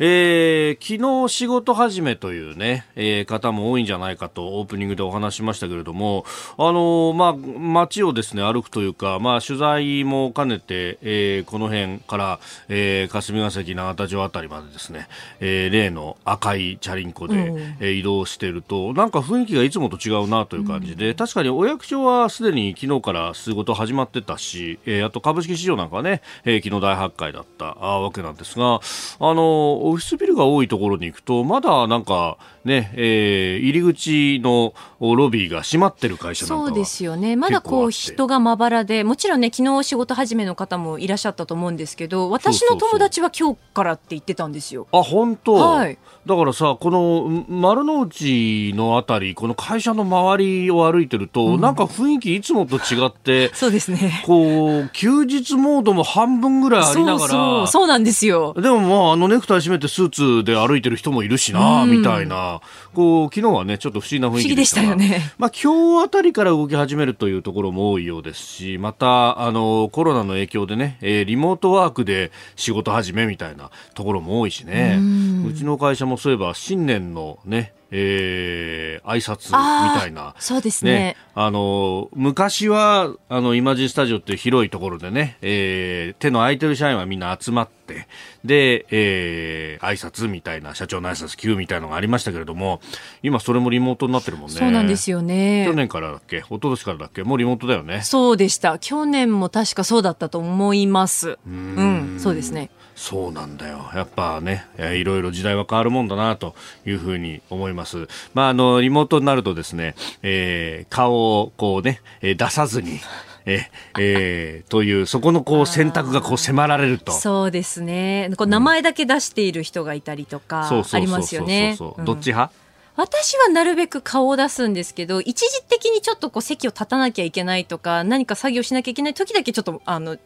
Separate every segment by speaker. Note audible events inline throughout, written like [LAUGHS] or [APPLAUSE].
Speaker 1: えー、昨日仕事始めというね、えー、方も多いんじゃないかとオープニングでお話しましたけれども、あのー、まあ、街をですね、歩くというか、まあ、取材も兼ねて、えー、この辺から、えー、霞ヶ関永田城あたりまでですね、えー、例の赤いチャリンコで、うん、えー、移動していると、なんか雰囲気がいつもと違うなという感じで、うん、確かにお役所はすでに昨日から仕事始まってたし、えー、あと株式市場なんかはね、えー、昨日大発会だったわけなんですが、あのーオフィスビルが多いところに行くと、まだなんかね、えー、入り口のロビーが閉まってる会社なんか
Speaker 2: そうですよね。まだこう人がまばらで、もちろんね、昨日仕事始めの方もいらっしゃったと思うんですけど、私の友達は今日からって言ってたんですよ。
Speaker 1: あ、本当？はい。だからさ、この丸の内のあたり、この会社の周りを歩いてると、うん、なんか雰囲気いつもと違って、[LAUGHS]
Speaker 2: そうですね。
Speaker 1: こう、休日モードも半分ぐらいありながら、そう
Speaker 2: そうそうなんですよ。
Speaker 1: でもまあ、あのネクタイ締めてスーツで歩いてる人もいるしな、うん、みたいな。こう昨日はねちょっと不思議な雰囲気
Speaker 2: でしたよね。
Speaker 1: まあ今日あたりから動き始めるというところも多いようですし、またあのコロナの影響でね、えー、リモートワークで仕事始めみたいなところも多いしね。うちの会社もそういえば新年のねえー、挨拶みたいな。
Speaker 2: そうですね。ね
Speaker 1: あの、昔は、あの、イマジンスタジオっていう広いところでね、えー、手の空いてる社員はみんな集まって、で、えー、挨拶みたいな、社長の挨拶 Q みたいなのがありましたけれども、今それもリモートになってるもんね。
Speaker 2: そうなんですよね。
Speaker 1: 去年からだっけ一昨年からだっけもうリモートだよね。
Speaker 2: そうでした。去年も確かそうだったと思います。うんうん、そうですね。
Speaker 1: そうなんだよ。やっぱね、いろいろ時代は変わるもんだなというふうに思います。まあ、あの、リモートになるとですね、えー、顔をこうね、出さずに、ええー、というそこのこう選択がこう迫られると。
Speaker 2: そうですね。こう名前だけ出している人がいたりとかありますよね。
Speaker 1: どっち派、
Speaker 2: 私はなるべく顔を出すんですけど、一時的にちょっとこう席を立たなきゃいけないとか、何か作業しなきゃいけない時だけちょっと、あの、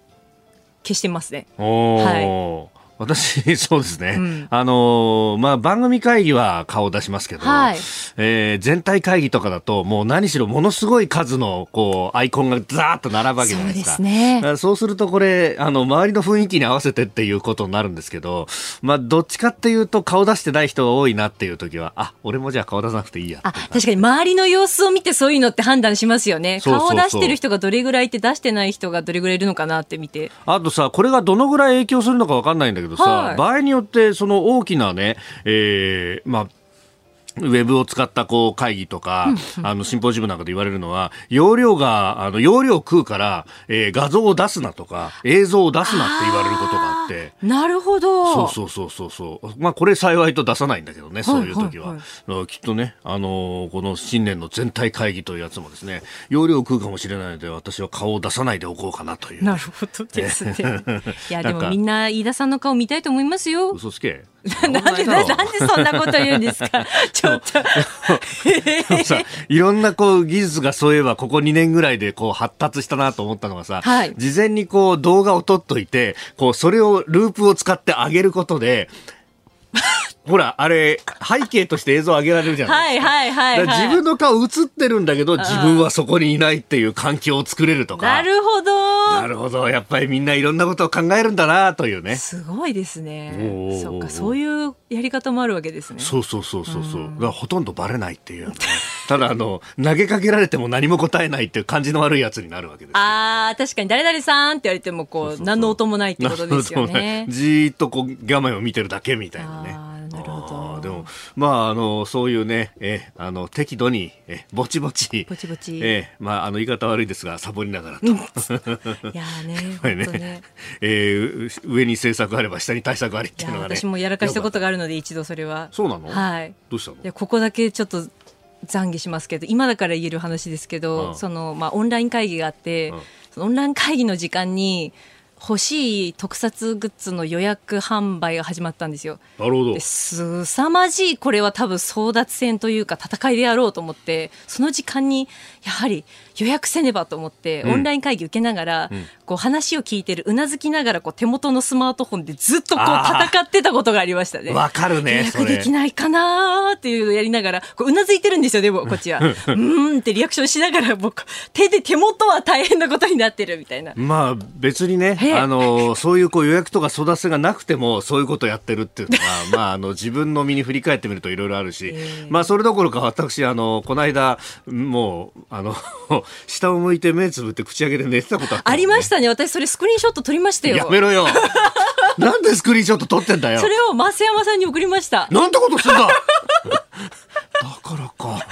Speaker 2: 消してますね。
Speaker 1: はい。私、[LAUGHS] そうですね。うん、あのー、まあ、番組会議は顔を出しますけど、はい、えー、全体会議とかだと、もう何しろものすごい数の、こう、アイコンがザーッと並ぶわけじゃないですか。そうですね。そうするとこれ、あの、周りの雰囲気に合わせてっていうことになるんですけど、まあ、どっちかっていうと、顔出してない人が多いなっていう時は、あ、俺もじゃあ顔出さなくていいや
Speaker 2: あ、確かに周りの様子を見てそういうのって判断しますよね。顔を出してる人がどれぐらいいて、出してない人がどれぐらいいるのかなって見て。
Speaker 1: あとさ、これがどのぐらい影響するのかわかんないんだけどさ、はい、場合によってその大きなね、えー、まあ、ウェブを使ったこう会議とか、あの、シンポジウムなんかで言われるのは、容量が、あの、容量食うから、えー、画像を出すなとか、映像を出すなって言われることがあって。
Speaker 2: なるほど。
Speaker 1: そうそうそうそう。まあ、これ幸いと出さないんだけどね、そういう時は。はいはい、きっとね、あのー、この新年の全体会議というやつもですね、容量を食うかもしれないので、私は顔を出さないでおこうかなという。
Speaker 2: なるほどですね。[LAUGHS] いや、でもみんな飯田さんの顔見たいと思いますよ。
Speaker 1: 嘘つけ。[LAUGHS]
Speaker 2: なんで、なんでそんなこと言うんですか？[LAUGHS] ちょっと。
Speaker 1: さ、いろんなこう技術がそういえばここ2年ぐらいでこう発達したなと思ったのがさ、はい、事前にこう動画を撮っといて、こうそれをループを使ってあげることで、[LAUGHS] ほら、あれ、背景として映像上げられるじゃないですか。はいはいはい、はい、自分の顔映ってるんだけど、自分はそこにいないっていう環境を作れるとか。
Speaker 2: なるほど。
Speaker 1: なるほど。やっぱりみんないろんなことを考えるんだなというね。
Speaker 2: すごいですね。そっか、そういうやり方もあるわけですね。
Speaker 1: そうそうそうそうそう。うん、ほとんどバレないっていう、ね。ただ、あの、投げかけられても何も答えないっていう感じの悪いやつになるわけです。
Speaker 2: ああ、確かに誰々さんって言われても、こう、何の音もないってことですよね。[LAUGHS]
Speaker 1: じーっとこう、画面を見てるだけみたいなね。
Speaker 2: なるほ
Speaker 1: ど。でも、まあ、あの、そういうね、え、あの、適度に、え、ぼちぼち、
Speaker 2: ぼちぼち、
Speaker 1: え、まあ、あの、言い方悪いですが、サボりながらと。[LAUGHS] い
Speaker 2: やね、ね、
Speaker 1: ねえー、上に政策あれば下に対策ありっていうのがね。
Speaker 2: 私もやらかしたことがあるので、一度それは。
Speaker 1: そうなの？
Speaker 2: はい。
Speaker 1: どうしたの？い
Speaker 2: や、ここだけちょっと、懺悔しますけど今だから言える話ですけど、うん、そのまあ、オンライン会議があって、うん、そのオンライン会議の時間に欲しい特撮グッズの予約販売が始まったんですよ。
Speaker 1: なるほど。
Speaker 2: すさまじいこれは多分争奪戦というか戦いであろうと思ってその時間にやはり予約せねばと思って、オンライン会議受けながら、うん、こう話を聞いてるうなずきながらこう手元のスマートフォンでずっとこう戦ってたことがありましたね。
Speaker 1: わかるね。
Speaker 2: 予約できないかなっていうのをやりながらこううなずいてるんですよでもこっちは。うんってリアクションしながら僕手で手元は大変なことになってるみたいな。
Speaker 1: まあ別にねあのそういうこう予約とか育てがなくてもそういうことやってるっていうのは [LAUGHS] まああの自分の身に振り返ってみるといろいろあるし、まあそれどころか私あのこの間もうあの [LAUGHS] 下を向いて目つぶって口開けて寝てたことあった、
Speaker 2: ね、ありましたね。私それスクリーンショット撮りましたよ。
Speaker 1: やめろよ。なんでスクリーンショット撮ってんだよ。
Speaker 2: それを増山さんに送りました。
Speaker 1: なんてことすんだだからか。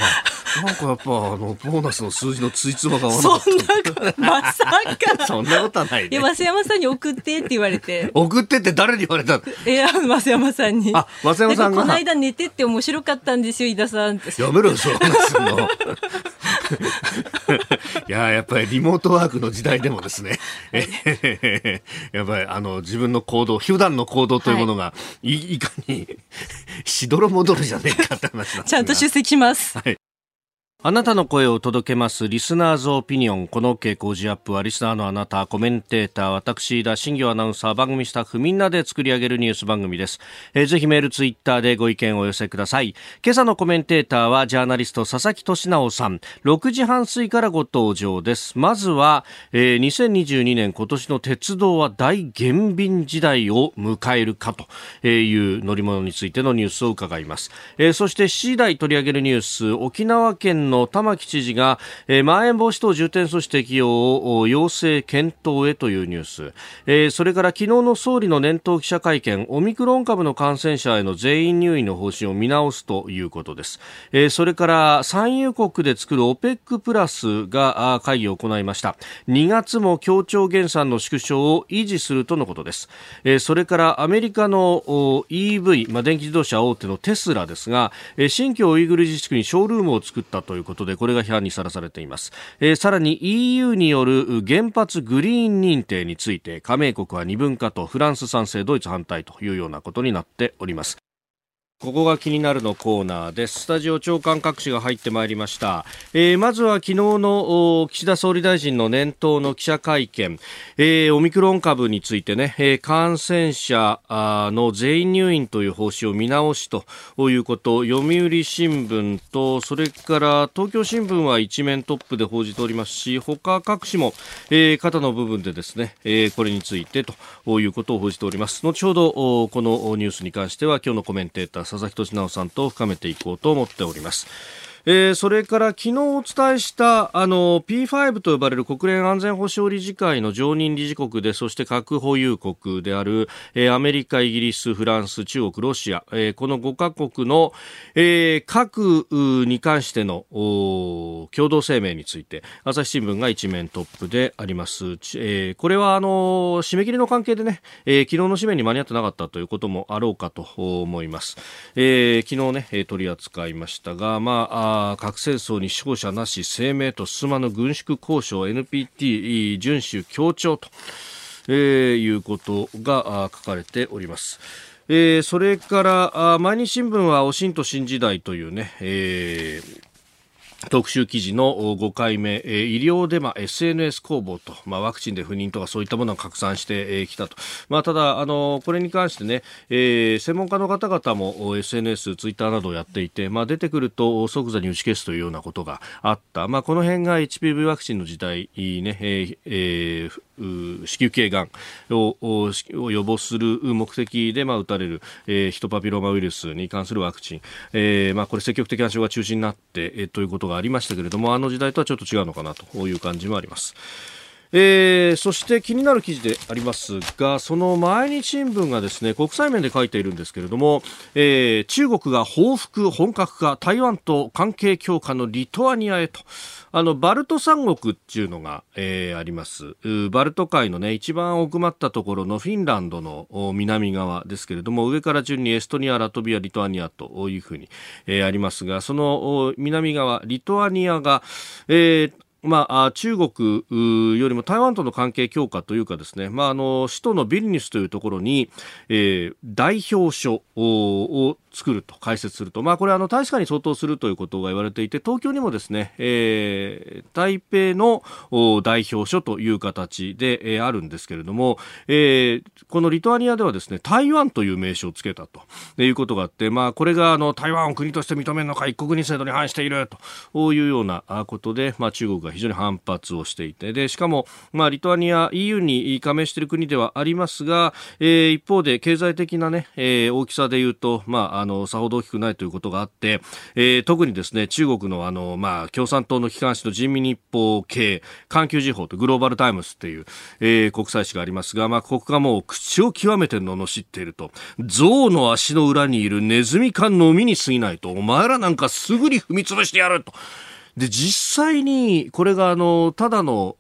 Speaker 1: なんかやっぱあのボーナスの数字のついつまが合わなか
Speaker 2: った。まさか。
Speaker 1: そんなことはない、ね。
Speaker 2: いや、増山さんに送ってって言われて。
Speaker 1: 送ってって誰に言われたの？
Speaker 2: いや、増山さんに。
Speaker 1: あ、増山さんが。
Speaker 2: この間寝てって面白かったんですよ、井田さんって。
Speaker 1: やめろよ、そう話すの。いややっぱりリモートワークの時代でもですね、[LAUGHS] やっぱりあの自分の行動、普段の行動というものが、い、いかにしどろ戻るじゃねえかって話
Speaker 2: ちゃんと出席します。はい
Speaker 1: あなたの声を届けますリスナーズオピニオン。この傾向ジアップはリスナーのあなた、コメンテーター、私、田新業アナウンサー、番組スタッフみんなで作り上げるニュース番組です。えー、ぜひメール、ツイッターでご意見をお寄せください。今朝のコメンテーターはジャーナリスト佐々木俊直さん。6時半過ぎからご登場です。まずは、えー、2022年今年の鉄道は大減便時代を迎えるかという乗り物についてのニュースを伺います。えー、そして7時台取り上げるニュース、沖縄県のの玉城知事が、えー、まん延防止等重点措置適用を要請検討へというニュース、えー、それから昨日の総理の年頭記者会見オミクロン株の感染者への全員入院の方針を見直すということです、えー、それから産油国で作る OPEC プラスが会議を行いました。2月も協調減産の縮小を維持するとのことです、えー、それからアメリカの EV、まあ、電気自動車大手のテスラですが、えー、新疆ウイグル自治区にショールームを作ったということでこれが批判にさらされています、えー、さらに EU による原発グリーン認定について加盟国は二分化とフランス賛成ドイツ反対というようなことになっております。ここが気になるのコーナーです。スタジオ長官各紙が入ってまいりました。えー、まずは昨日の岸田総理大臣の年頭の記者会見、えー、オミクロン株についてね、えー、感染者の全員入院という方針を見直しということ、読売新聞と、それから東京新聞は一面トップで報じておりますし、他各紙も、えー、肩の部分でですね、えー、これについてということを報じております。後ほど、このニュースに関しては今日のコメンテーター佐々木俊直さんと深めていこうと思っております。えー、それから昨日お伝えしたあの P5 と呼ばれる国連安全保障理事会の常任理事国でそして核保有国である、えー、アメリカ、イギリス、フランス、中国、ロシア、えー、この5カ国の、えー、核に関しての共同声明について朝日新聞が一面トップであります。えー、これはあの締め切りの関係でね、えー、昨日の締めに間に合ってなかったということもあろうかと思います。えー、昨日ね取り扱いましたが、まあ核戦争に勝者なし声明と進まぬ軍縮交渉 NPT 遵守協調と、えー、いうことが書かれております。えー、それから毎日新聞はおしんと新時代というね、えー、特集記事の5回目、医療デマ SNS 工房と、まあ、ワクチンで不妊とかそういったものが拡散してきたと、まあ、ただあの、これに関してね、えー、専門家の方々も SNS、ツイッターなどをやっていて、まあ、出てくると即座に打ち消すというようなことがあった、まあ、この辺が HPV ワクチンの時代、ねえー、子宮頸がんを予防する目的で、まあ、打たれる、えー、ヒトパピローマウイルスに関するワクチン、えーまあ、これ積極的な症が中心になって、えー、ということがありましたけれどもあの時代とはちょっと違うのかなという感じもあります。えー、そして気になる記事でありますがその毎日新聞がですね国際面で書いているんですけれども、えー、中国が報復本格化台湾と関係強化のリトアニアへと。あのバルト三国っていうのが、えー、あります。バルト海のね一番奥まったところのフィンランドの南側ですけれども上から順にエストニアラトビアリトアニアというふうに、えー、ありますがその南側リトアニアが、えーまあ、中国よりも台湾との関係強化というかですね、まあ、あの首都のビリニュスというところに、えー、代表所を作ると開設すると、まあ、これあの大使館に相当するということが言われていて東京にもですね、えー、台北の代表所という形で、えー、あるんですけれども、えー、このリトアニアではですね台湾という名称をつけたということがあって、まあ、これがあの台湾を国として認めるのか一国二制度に反しているというようなことで、まあ、中国が非常に反発をしていてでしかも、まあ、リトアニア EU に加盟している国ではありますが、えー、一方で経済的な、ねえー、大きさでいうと、まあ、のさほど大きくないということがあって、えー、特にですね中国のあの、まあ、共産党の機関紙の人民日報系環球時報とグローバルタイムズっていう、えー、国際紙がありますが、まあ、ここがもう口を極めて罵っていると。象の足の裏にいるネズミ缶のみに過ぎないとお前らなんかすぐに踏み潰してやると。で、実際に、これが、あの、ただの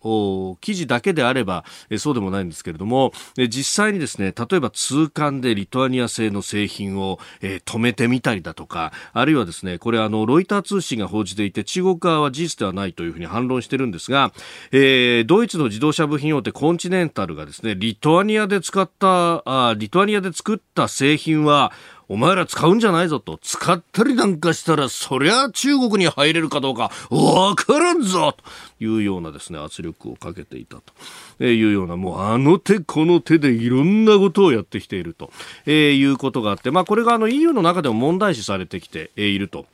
Speaker 1: 記事だけであれば、えそうでもないんですけれども、実際にですね、例えば通関でリトアニア製の製品を、え、止めてみたりだとか、あるいはですね、これあの、ロイター通信が報じていて、中国側は事実ではないというふうに反論してるんですが、えー、ドイツの自動車部品大手コンチネンタルがですね、リトアニアで使った、あリトアニアで作った製品は、お前ら使うんじゃないぞと、使ったりなんかしたら、そりゃ中国に入れるかどうか、わからんぞというようなですね、圧力をかけていたと。いうような、もうあの手この手でいろんなことをやってきていると、えー、いうことがあって、まあこれがあの EU の中でも問題視されてきていると。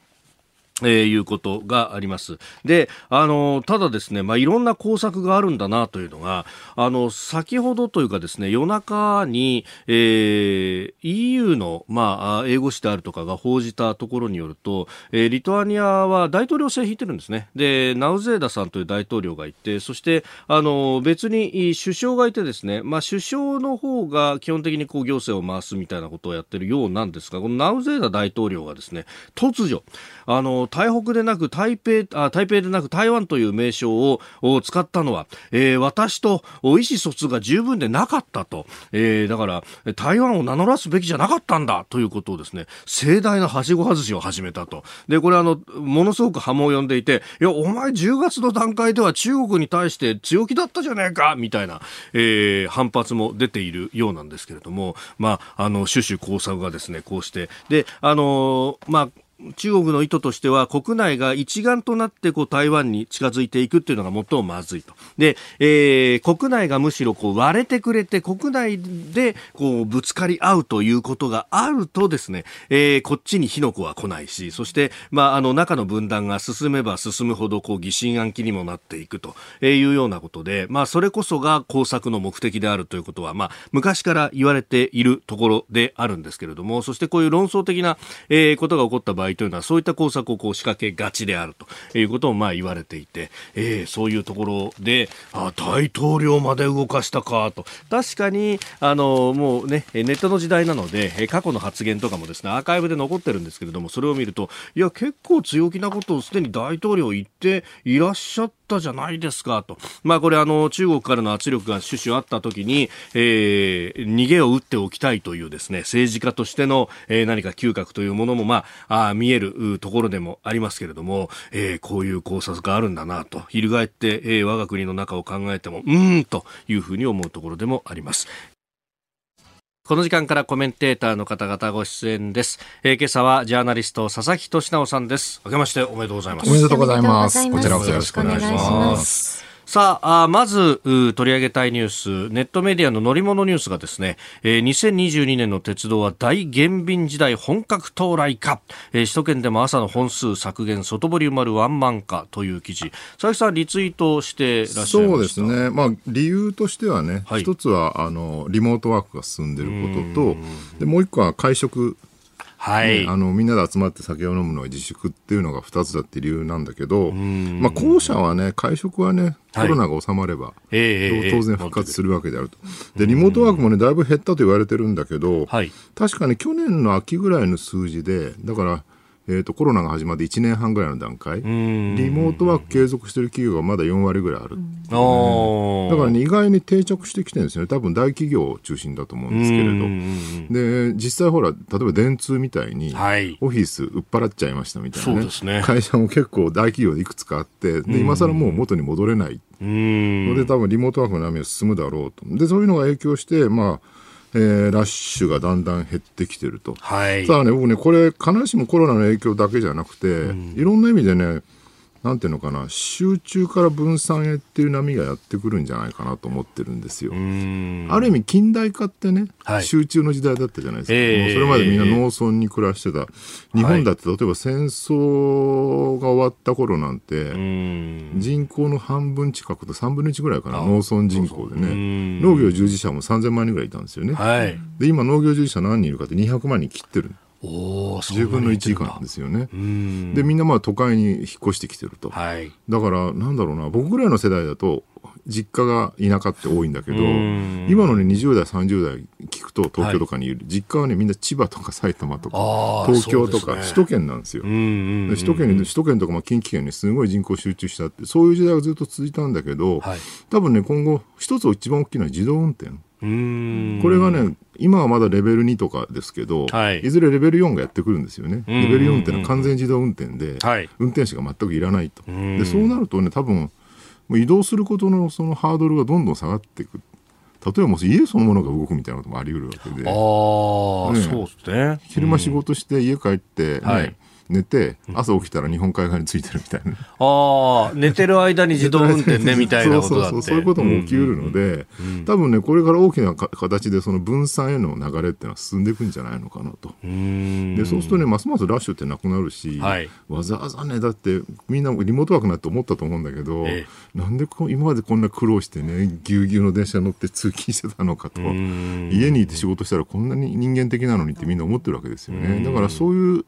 Speaker 1: えー、いうことがあります。で、あの、ただですね、まあ、いろんな工作があるんだなというのが、あの、先ほどというかですね、夜中に、えー、EU の、まあ、英語詞であるとかが報じたところによると、えー、リトアニアは大統領制引いてるんですね。で、ナウゼーダさんという大統領がいて、そして、あの、別に首相がいてですね、まあ、首相の方が基本的にこう行政を回すみたいなことをやってるようなんですが、このナウゼーダ大統領がですね、突如、あの、台北でなく台北、あ台北でなく台湾という名称を使ったのは、えー、私と意思疎通が十分でなかったと、えー、だから台湾を名乗らすべきじゃなかったんだということをですね、盛大なはしご外しを始めたと。で、これあの、ものすごく波紋を呼んでいて、いや、お前10月の段階では中国に対して強気だったじゃねえかみたいな、えー、反発も出ているようなんですけれども、まあ、あの、種々工作がですね、こうして、で、あのまあ、中国の意図としては国内が一丸となってこう台湾に近づいていくっていうのが最もまずいと。で、えー、国内がむしろこう割れてくれて国内でこうぶつかり合うということがあるとですね、えー、こっちに火の粉は来ないし、そして、まあ、あの中の分断が進めば進むほどこう疑心暗鬼にもなっていくというようなことで、まあ、それこそが工作の目的であるということは、まあ、昔から言われているところであるんですけれども、そしてこういう論争的な、えー、ことが起こった場合というのはそういった工作をこう仕掛けがちであるということもまあ言われていて、えー、そういうところであ大統領まで動かしたかと確かにあのもうねネットの時代なので過去の発言とかもですねアーカイブで残ってるんですけれどもそれを見るといや結構強気なことをすでに大統領言っていらっしゃったじゃないですかと。まあこれあの中国からの圧力が種々あった時に、えー、逃げを打っておきたいというですね政治家としての、えー、何か嗅覚というものもまああ見えるところでもありますけれども、えー、こういう考察があるんだなと、翻って、えー、我が国の中を考えても、うーんというふうに思うところでもあります。この時間からコメンテーターの方々ご出演です。えー、今朝はジャーナリスト佐々木俊直さんです。明けましておめでとうございます。
Speaker 3: おめでとうございます。こちらこそよろしくお願いします。
Speaker 1: さあまず取り上げたいニュース。ネットメディアの乗り物ニュースがですね、えー、2022年の鉄道は大減便時代本格到来か、えー、首都圏でも朝の本数削減外堀埋まるワンマン化という記事。佐々木さんリツイートしてらっしゃい
Speaker 3: そうですね、まあ、理由としてはね、はい、一つはあのリモートワークが進んでいることとでもう一個は会食はい、ね、あのみんなで集まって酒を飲むのは自粛っていうのが2つだって理由なんだけど、まあ、後者はね会食はねコロナが収まれば、はい、当然復活するわけであると。でリモートワークもねだいぶ減ったと言われてるんだけど、はい、確かに去年の秋ぐらいの数字でだからえーと、コロナが始まって1年半ぐらいの段階。リモートワーク継続している企業がまだ4割ぐらいある、ね、だから、ね、意外に定着してきてるんですよね。多分大企業を中心だと思うんですけれど。で実際ほら例えば電通みたいに、はい、オフィス売っ払っちゃいましたみたいなね、ね。会社も結構大企業でいくつかあってで今更もう元に戻れない。ので多分リモートワークの波は進むだろうと。でそういうのが影響してまあえー、ラッシュがだんだん減ってきてると。はい。ただね、僕ね、これ、必ずしもコロナの影響だけじゃなくて、うん、いろんな意味でね、なんていうのかな、集中から分散へっていう波がやってくるんじゃないかなと思ってるんですよ。ある意味、近代化ってね、はい、集中の時代だったじゃないですか。えー、それまでみんな農村に暮らしてた。日本だって、例えば戦争が終わった頃なんて、人口の半分近くと3分の1ぐらいかな、農村人口でね。農業従事者も3000万人ぐらいいたんですよね。はい、で、今農業従事者何人いるかって200万人切ってる。お10分の1以下なんですよね。でみんなまあ都会に引っ越してきてると、はい、だからなんだろうな僕ぐらいの世代だと実家が田舎って多いんだけど今のね20代30代聞くと東京とかにいる、はい、実家はねみんな千葉とか埼玉とか東京とか、ね、首都圏なんですよ。首都圏に首都圏とかまあ近畿圏にすごい人口集中したってそういう時代がずっと続いたんだけど、はい、多分ね今後一つ一番大きいのは自動運転。これがね今はまだレベル2とかですけど、はい、いずれレベル4がやってくるんですよね。レベル4っていうのは完全自動運転で、運転手が全くいらないと。でそうなるとね多分もう移動することのそのハードルがどんどん下がっていく。例えばもし家そのものが動くみたいなこともあり得るわけで。あ
Speaker 1: あ、ね、そうですね。
Speaker 3: 昼間仕事して家帰ってね、はい、寝て朝起きたら日本海側についてるみたいな、
Speaker 1: ああ寝てる間に自動運転ねみたいなことだって。
Speaker 3: そういうことも起きうるので、多分ねこれから大きな形でその分散への流れっていうのは進んでいくんじゃないのかなと。でそうするとねますますラッシュってなくなるし、はい、わざわざねだってみんなリモートワークなって思ったと思うんだけど、ええ、なんでこ今までこんな苦労してねぎゅうぎゅうの電車乗って通勤してたのかと。家にいて仕事したらこんなに人間的なのにってみんな思ってるわけですよね。だからそういう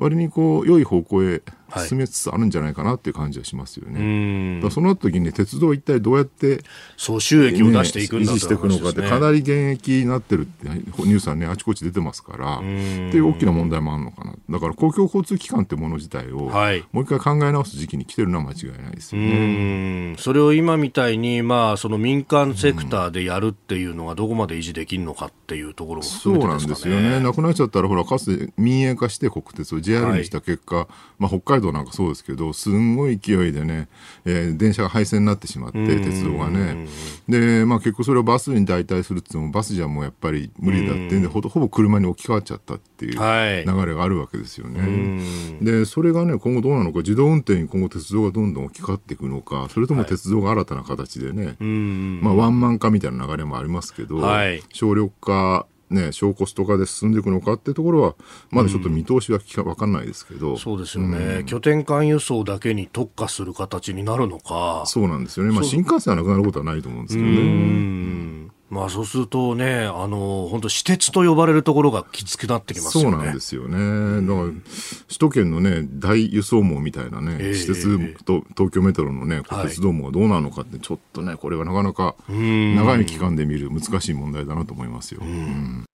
Speaker 3: 割にこう良い方向へ進めつつあるんじゃないかなっていう感じはしますよね。はい、その時に、ね、鉄道は一体どうやって、
Speaker 1: そう収益を出していくんだ、
Speaker 3: ね、維持していくのかってかなり現役になってるってニュースはねあちこち出てますからっていう大きな問題もあるのかな。だから公共交通機関ってもの自体を、はい、もう一回考え直す時期に来てるのは間違いないですよね。
Speaker 1: それを今みたいに、まあ、その民間セクターでやるっていうのがどこまで維持できるのかっていうところもね、そうなんですよね。
Speaker 3: なくなっちゃったらほらかつて民営化して国鉄を JR にした結果、はい、まあ、北海道なんかそうですけどすんごい勢いでね、えー、電車が廃線になってしまって鉄道がね。で、まあ、結構それをバスに代替するって言ってもバスじゃもうやっぱり無理だってん。でほぼ車に置き換わっちゃったっていう流れがあるわけですよね。はい、でそれがね今後どうなのか自動運転に今後鉄道がどんどん置き換わっていくのかそれとも鉄道が新たな形でね、はい、まあ、ワンマン化みたいな流れもありますけど、はい、省力化ね、小コスト化で進んでいくのかっていうところは、まだちょっと見通しは分かんないですけど、
Speaker 1: うん、そうですよね、うん、拠点間輸送だけに特化する形になるのか、
Speaker 3: そうなんですよね、まあ、新幹線はなくなることはないと思うんですけどね。
Speaker 1: まあ、そうするとね、あの本当、私鉄と呼ばれるところがきつくなってきますよ
Speaker 3: ね。そうなんですよね。だから、首都圏のね、大輸送網みたいなね、えー、私鉄と東京メトロのね、鉄道網がどうなのかって、ちょっとね、これはなかなか長い期間で見る難しい問題だなと思いますよ。うん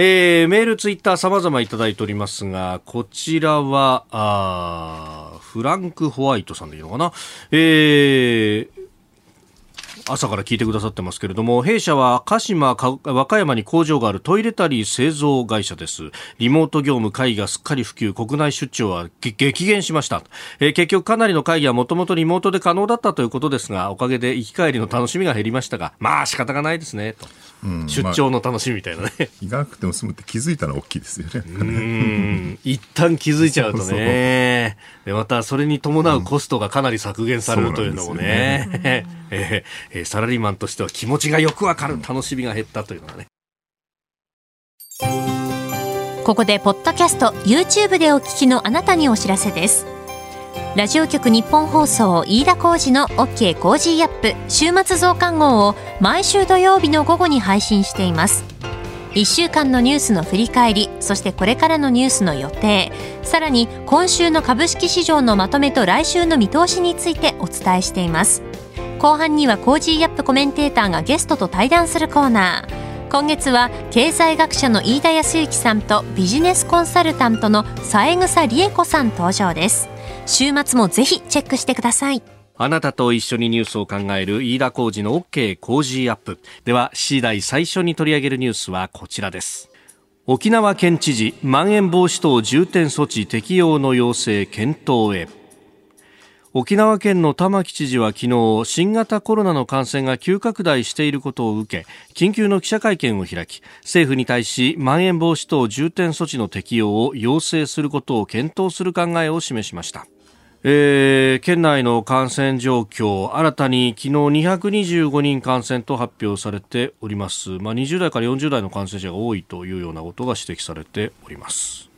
Speaker 1: えー、メール、ツイッター様々いただいておりますが、こちらは、あフランク・ホワイトさんでいいのかな？えー、朝から聞いてくださってますけれども弊社は鹿島和歌山に工場があるトイレタリー製造会社です。リモート業務会議がすっかり普及国内出張は激減しました、えー、結局かなりの会議はもともとリモートで可能だったということですがおかげで行き帰りの楽しみが減りましたがまあ仕方がないですねと、うん、出張の楽しみみたいなね、まあ、
Speaker 3: 行かなくても済むって気づいたのは大きいですよね。[LAUGHS] うん。
Speaker 1: 一旦気づいちゃうとね。[LAUGHS] でまたそれに伴うコストがかなり削減されるというのもね、うん、ね。[LAUGHS] えーえー、サラリーマンとしては気持ちがよくわかる楽しみが減ったというのはね。
Speaker 2: ここでポッドキャスト YouTube でお聞きのあなたにお知らせですラジオ局日本放送飯田浩司の OK コージーアップ週末増刊号を毎週土曜日の午後に配信しています。1週間のニュースの振り返りそしてこれからのニュースの予定さらに今週の株式市場のまとめと来週の見通しについてお伝えしています。後半には Cozy up コメンテーターがゲストと対談するコーナー。
Speaker 4: 今月は経済学者の飯田康之さんとビジネスコンサルタントの三枝理恵子さん登場です。週末もぜひチェックしてください。
Speaker 1: あなたと一緒にニュースを考える飯田浩二の OK 工事アップ。では C 代最初に取り上げるニュースはこちらです。沖縄県知事まん延防止等重点措置適用の要請検討へ。沖縄県の玉城知事は昨日新型コロナの感染が急拡大していることを受け緊急の記者会見を開き政府に対しまん延防止等重点措置の適用を要請することを検討する考えを示しました。えー、県内の感染状況新たに昨日225人感染と発表されております、まあ、20代から40代の感染者が多いというようなことが指摘されております。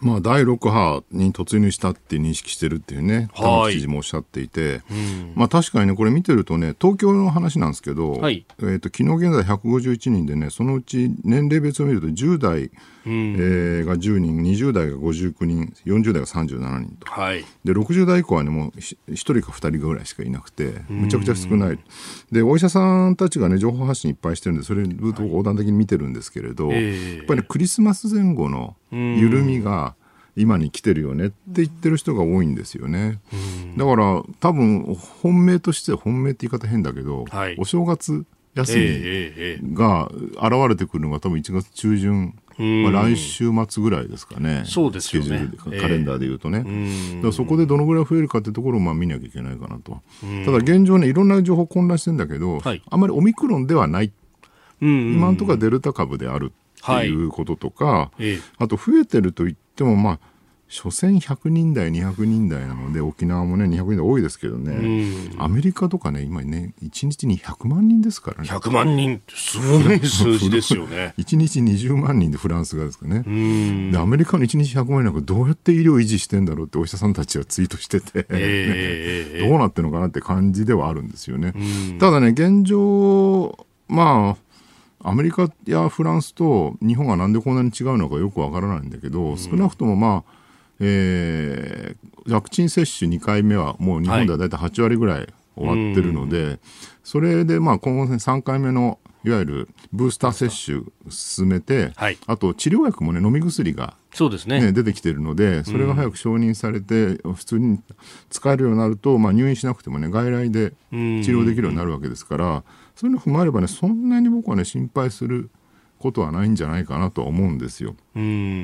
Speaker 3: まあ、第6波に突入したって認識してるっていうね、玉城知事もおっしゃっていて、うん、まあ、確かにね、これ見てるとね、東京の話なんですけど、はい、えーと、昨日現在151人でね、そのうち年齢別を見ると10代、うん、えー、が10人、20代が59人、40代が37人と、はい、で60代以降はね、もう1人か2人ぐらいしかいなくて、むちゃくちゃ少ない、でお医者さんたちがね、情報発信いっぱいしてるんで、それ、ずっと横断的に見てるんですけれど、はい、やっぱり、ね、クリスマス前後の緩みが、今に来てるよねって言ってる人が多いんですよね。だから多分本命としては本命って言い方変だけど、はい、お正月休みが現れてくるのが多分1月中旬、まあ、来週末ぐらいですかね、
Speaker 1: そうですよね。
Speaker 3: カレンダーでいうとね、だからそこでどのぐらい増えるかってところをまあ見なきゃいけないかなと、ただ現状ね、いろんな情報混乱してるんだけど、はい、あまりオミクロンではない、今のところはデルタ株であるっていうこととか、はい、あと増えてると言っても、まあ、所詮100人台、200人台なので、沖縄もね、200人台多いですけどね、アメリカとかね、今ね、1日に100万人ですからね。
Speaker 1: 100万人ってすごい数字ですよね。[LAUGHS]
Speaker 3: 1日20万人でフランスがですかね。で、アメリカの1日100万人なんかどうやって医療維持してんだろうってお医者さんたちはツイートしてて、えー、[LAUGHS] どうなってるのかなって感じではあるんですよね。ただね、現状、まあ、アメリカやフランスと日本がなんでこんなに違うのかよくわからないんだけど、少なくともまあ、えー、ワクチン接種2回目はもう日本では大体8割ぐらい終わってるので、はい、それでまあ今後3回目のいわゆるブースター接種進めて、はい、あと治療薬もね飲み薬が、
Speaker 1: そうですね、
Speaker 3: ね、出てきてるのでそれが早く承認されて、普通に使えるようになると、まあ、入院しなくてもね外来で治療できるようになるわけですから、そういうの踏まえればねそんなに僕はね心配することはないんじゃないかなと思うんですよ。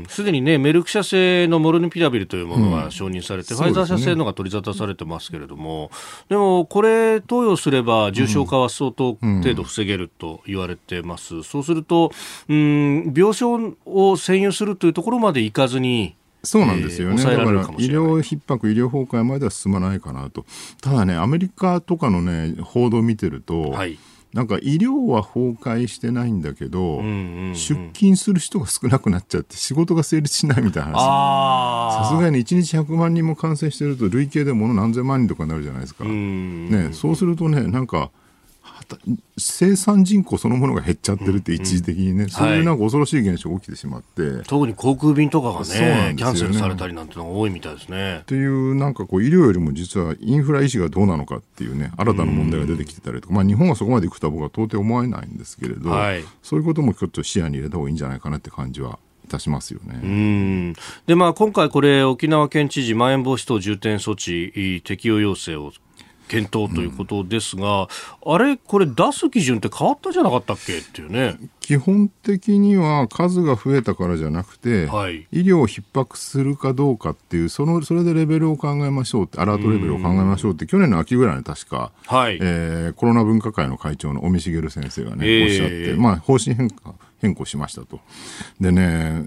Speaker 1: すでにね、メルク社製のモルヌピラビルというものが承認されて、うん、ファイザー社製のが取り沙汰されてますけれども、でもこれ、投与すれば重症化は相当程度防げると言われてます。うん、そうすると、うん、病床を占有するというところまでいかずに、
Speaker 3: そうなんですよね、えー、だから医療逼迫、医療崩壊までは進まないかなと、ただね、アメリカとかの、ね、報道を見てると、はいなんか医療は崩壊してないんだけど、うんうんうん、出勤する人が少なくなっちゃって仕事が成立しないみたいな話。さすがに1日100万人も感染してると累計でもの何千万人とかになるじゃないですか、ね、そうするとねなんか生産人口そのものが減っちゃってるって一時的にね、うんうん、そういうなんか恐ろしい現象が起きてしまって、はい、
Speaker 1: 特に航空便とかがね、ね、キャンセルされたりなんてのが多いみたいですね。
Speaker 3: っていうなんかこう医療よりも実はインフラ維持がどうなのかっていうね新たな問題が出てきてたりとか、まあ、日本がそこまでいくとは僕は到底思えないんですけれど、はい、そういうこともちょっと視野に入れた方がいいんじゃないかなって感じはいたしますよね。
Speaker 1: うん。で、まあ、今回これ、沖縄県知事、まん延防止等重点措置適用要請を検討ということですが、うん、あれ、これ、出す基準って変わったじゃなかったっけっていうね。
Speaker 3: 基本的には数が増えたからじゃなくて、はい、医療を逼迫するかどうかっていう、そのそれでレベルを考えましょうって、アラートレベルを考えましょうって、去年の秋ぐらいに確か、はい、えー、コロナ分科会の会長の尾身茂先生がね、えー、おっしゃって、まあ、方針変化変更しましたと。でね、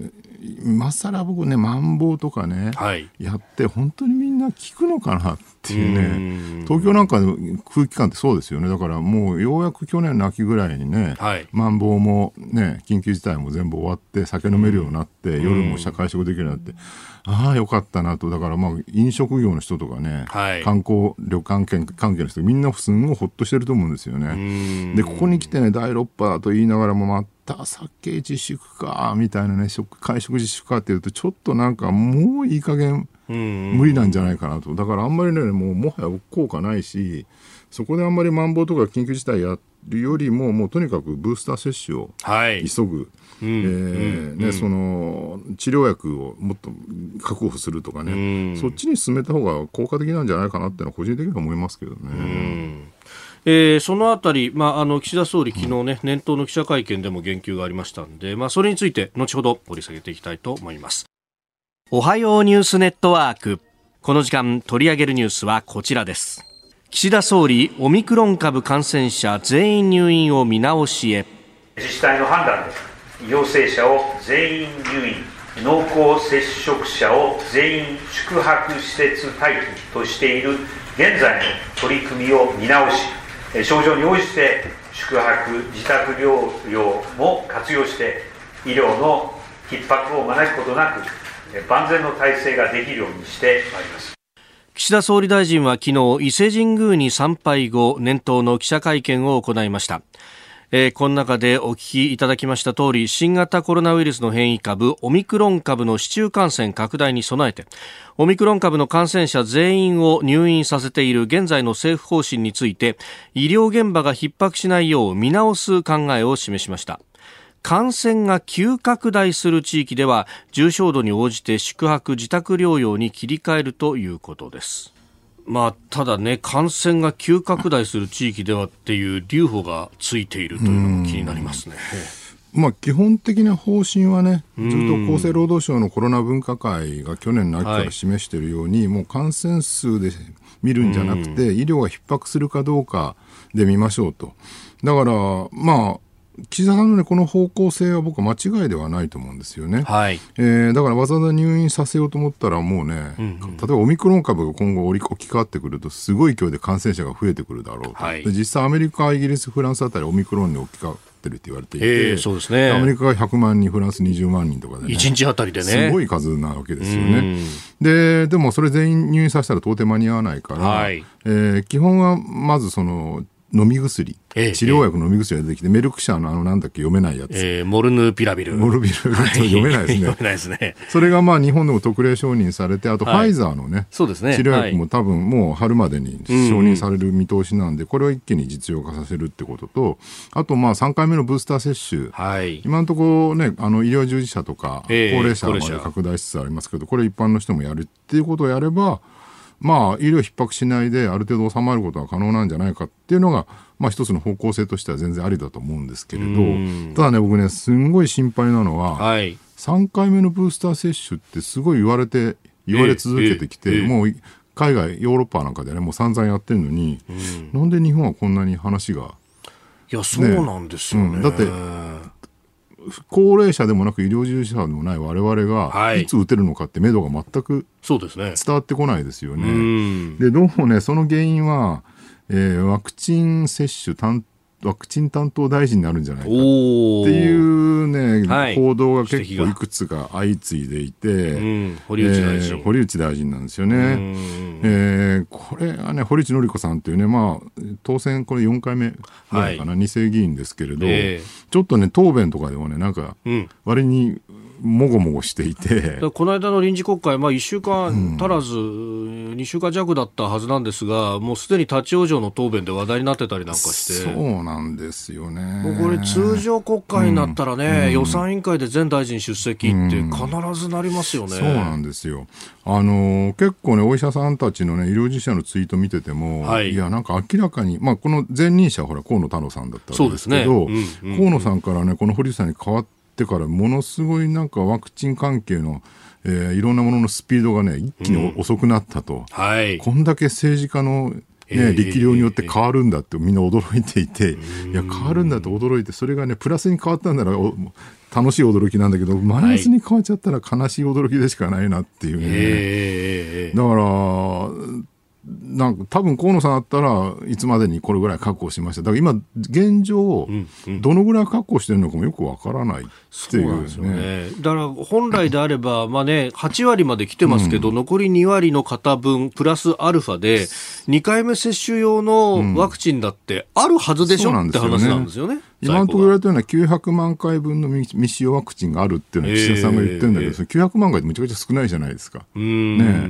Speaker 3: 今更僕ね、マンボウとかね、はい、やって、本当にみんな聞くのかなっていうね、う東京なんかの空気感ってそうですよね、だからもうようやく去年の秋ぐらいにね、はい、マンボウもね、緊急事態も全部終わって、酒飲めるようになって、夜も社会食できるようになって、ああ、よかったなと、だからまあ飲食業の人とかね、はい、観光、旅館関係の人、みんなすんごいほっとしてると思うんですよね。で、ここに来てね、第6波だと言いながらも、また酒自粛か、みたいなね、食会食自粛かっていうと、ちょっとなんかもういい加減、無理なんじゃないかなと。だからあんまりね、もうもはや効果ないし、そこであんまりマンボウとか緊急事態やっるよりも、もうとにかくブースター接種を急ぐ。はいえーね、その治療薬をもっと確保するとかね、そっちに進めた方が効果的なんじゃないかなっていうのは個人的には思いますけどね。
Speaker 1: えー、そのあたり、まあ、あの岸田総理、昨日ね、年頭の記者会見でも言及がありましたんで、まあ、それについて、後ほど掘り下げていきたいと思います。おはようニュースネットワーク。この時間取り上げるニュースはこちらです。岸田総理、オミクロン株感染者全員入院を見直しへ。
Speaker 5: 自治体の判断で、陽性者を全員入院、濃厚接触者を全員宿泊施設待機としている現在の取り組みを見直し、症状に応じて宿泊、自宅療養も活用して、医療の逼迫を招くことなく、万全の体制ができるようにしてまいります。
Speaker 1: 岸田総理大臣は昨日伊勢神宮に参拝後年頭の記者会見を行いましたえー、この中でお聞きいただきました通り新型コロナウイルスの変異株オミクロン株の市中感染拡大に備えてオミクロン株の感染者全員を入院させている現在の政府方針について医療現場が逼迫しないよう見直す考えを示しました感染が急拡大する地域では重症度に応じて宿泊自宅療養に切り替えるということですまあ、ただね、感染が急拡大する地域ではっていう留保がついているというのも気になりますね。
Speaker 3: まあ、基本的な方針はね、ずっと厚生労働省のコロナ分科会が去年の秋から示しているように、はい、もう感染数で見るんじゃなくて、医療が逼迫するかどうかで見ましょうと。だから、まあ、岸田さんの、ね、この方向性は僕は間違いではないと思うんですよね。はい、えー、だからわざわざ入院させようと思ったらもうね、うんうん、例えばオミクロン株が今後置き換わってくるとすごい勢いで感染者が増えてくるだろうと、はい、で実際アメリカ、イギリス、フランスあたりオミクロンに置き換わってるって言われていて、
Speaker 1: えー、そうですね、
Speaker 3: アメリカが100万人、フランス20万人とかで、ね、
Speaker 1: 1日あたりでね。
Speaker 3: すごい数なわけですよね。で、でもそれ全員入院させたら到底間に合わないから、はい、えー、基本はまずその飲み薬、え治療薬飲み薬が出てきて、メルク社のあのなんだっけ読めないやつ。
Speaker 1: えー、モルヌピラビル。
Speaker 3: モルビル、読めないですね。
Speaker 1: 読めないですね。
Speaker 3: それがまあ日本でも特例承認されて、あとファイザーのね、
Speaker 1: そうですね。
Speaker 3: 治療薬も多分もう春までに承認される見通しなんで、これを一気に実用化させるってことと、あとまあ3回目のブースター接種。はい、今のところね、あの医療従事者とか高齢者まで拡大しつつありますけど、これ一般の人もやるっていうことをやれば、まあ、医療逼迫しないである程度収まることは可能なんじゃないかっていうのが、まあ、一つの方向性としては全然ありだと思うんですけれど、ただね、僕ね、すんごい心配なのは、はい、3回目のブースター接種ってすごい言われて、言われ続けてきて、えーえー、もう海外、ヨーロッパなんかでね、もう散々やってるのに、うん、なんで日本はこんなに話が、
Speaker 1: いや、そうなんですよね。
Speaker 3: うん、だって、高齢者でもなく医療従事者でもない我々がい。つ打てるのかって目処が全く伝わってこないですよね。で、どうもね、その原因は、えー、ワクチン接種担ワクチン担当大臣になるんじゃないか。っていうね、はい、報道が結構いくつか相次いでいて、うん、
Speaker 1: 堀内大臣、えー、
Speaker 3: 堀内大臣なんですよね。えー、これはね、堀内典子さんっていうね、まあ、当選これ4回目ぐらいかな、はい、2世議員ですけれど、えー、ちょっとね、答弁とかでもね、なんか、割にもごもごしていて。
Speaker 1: この間の臨時国会、まあ、1週間足らず、うん、2週間弱だったはずなんですが、もうすでに立ち往生の答弁で話題になってたりなんかして、
Speaker 3: そうなんですよね。
Speaker 1: これ、通常国会になったらね、うん、予算委員会で全大臣出席って必ずなりますよね、
Speaker 3: うん、そうなんですよ。あの結構ね、お医者さんたちのね、医療従事者のツイート見てても、はい、いや、なんか明らかに、まあ、この前任者はほら、河野太郎さんだったんですけど、ね。うんうん、河野さんからね、この堀内さんに変わって、ってからものすごいなんかワクチン関係の、えー、いろんなもののスピードがね一気に遅くなったと、うんはい、こんだけ政治家のね、力量によって変わるんだってみんな驚いていて、いや、変わるんだと驚いて、それがね、プラスに変わったんなら、楽しい驚きなんだけど、マイナスに変わっちゃったら悲しい驚きでしかないなっていうね。だから、なんか多分河野さんだったらいつまでにこれぐらい確保しました。だから今現状、どのぐらい確保してるのかもよくわからないっていう、ね,、そうね。
Speaker 1: だから本来であれば [LAUGHS] まあね8割まで来てますけど、うん、残り2割の方分プラスアルファで2回目接種用のワクチンだってあるはずでしょ、うん、って話なんですよね。
Speaker 3: 今のところ言われたような900万回分の未使用ワクチンがあるっていうのは岸田さんが言ってるんだけど、えー、900万回ってめちゃくちゃ少ないじゃないですか。ね、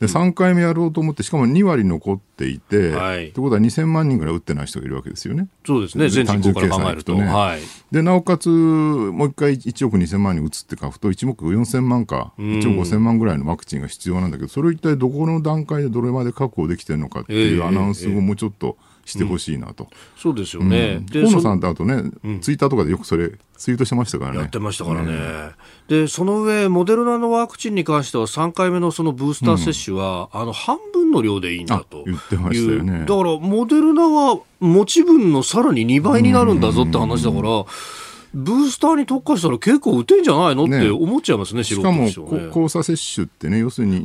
Speaker 3: で3回目やろうと思ってしかも2割残っていて、はい、ってことは2000万人ぐらい打ってない人がいるわけですよね。
Speaker 1: そうですね、全人口から考えると。ね。はい、
Speaker 3: で、なおかつ、もう一回1億2000万人打つって書くと、1億4000万か、1億5000万ぐらいのワクチンが必要なんだけど、それを一体どこの段階でどれまで確保できてるのかっていうアナウンスをもうちょっと、してほしいなと、うん、
Speaker 1: そうですよね、
Speaker 3: うん、河野さんってあとね、うん、ツイッターとかでよくそれツイートしてましたからね。
Speaker 1: やってましたからね、でその上モデルナのワクチンに関しては3回目のそのブースター接種は、あの半分の量でいいんだと。
Speaker 3: 言ってましたよね。
Speaker 1: だからモデルナは持ち分のさらに2倍になるんだぞって話だから、ブースターに特化したら結構打てんじゃないの？って思っちゃいますね、ね
Speaker 3: しかも、ね、交差接種ってね、要するに、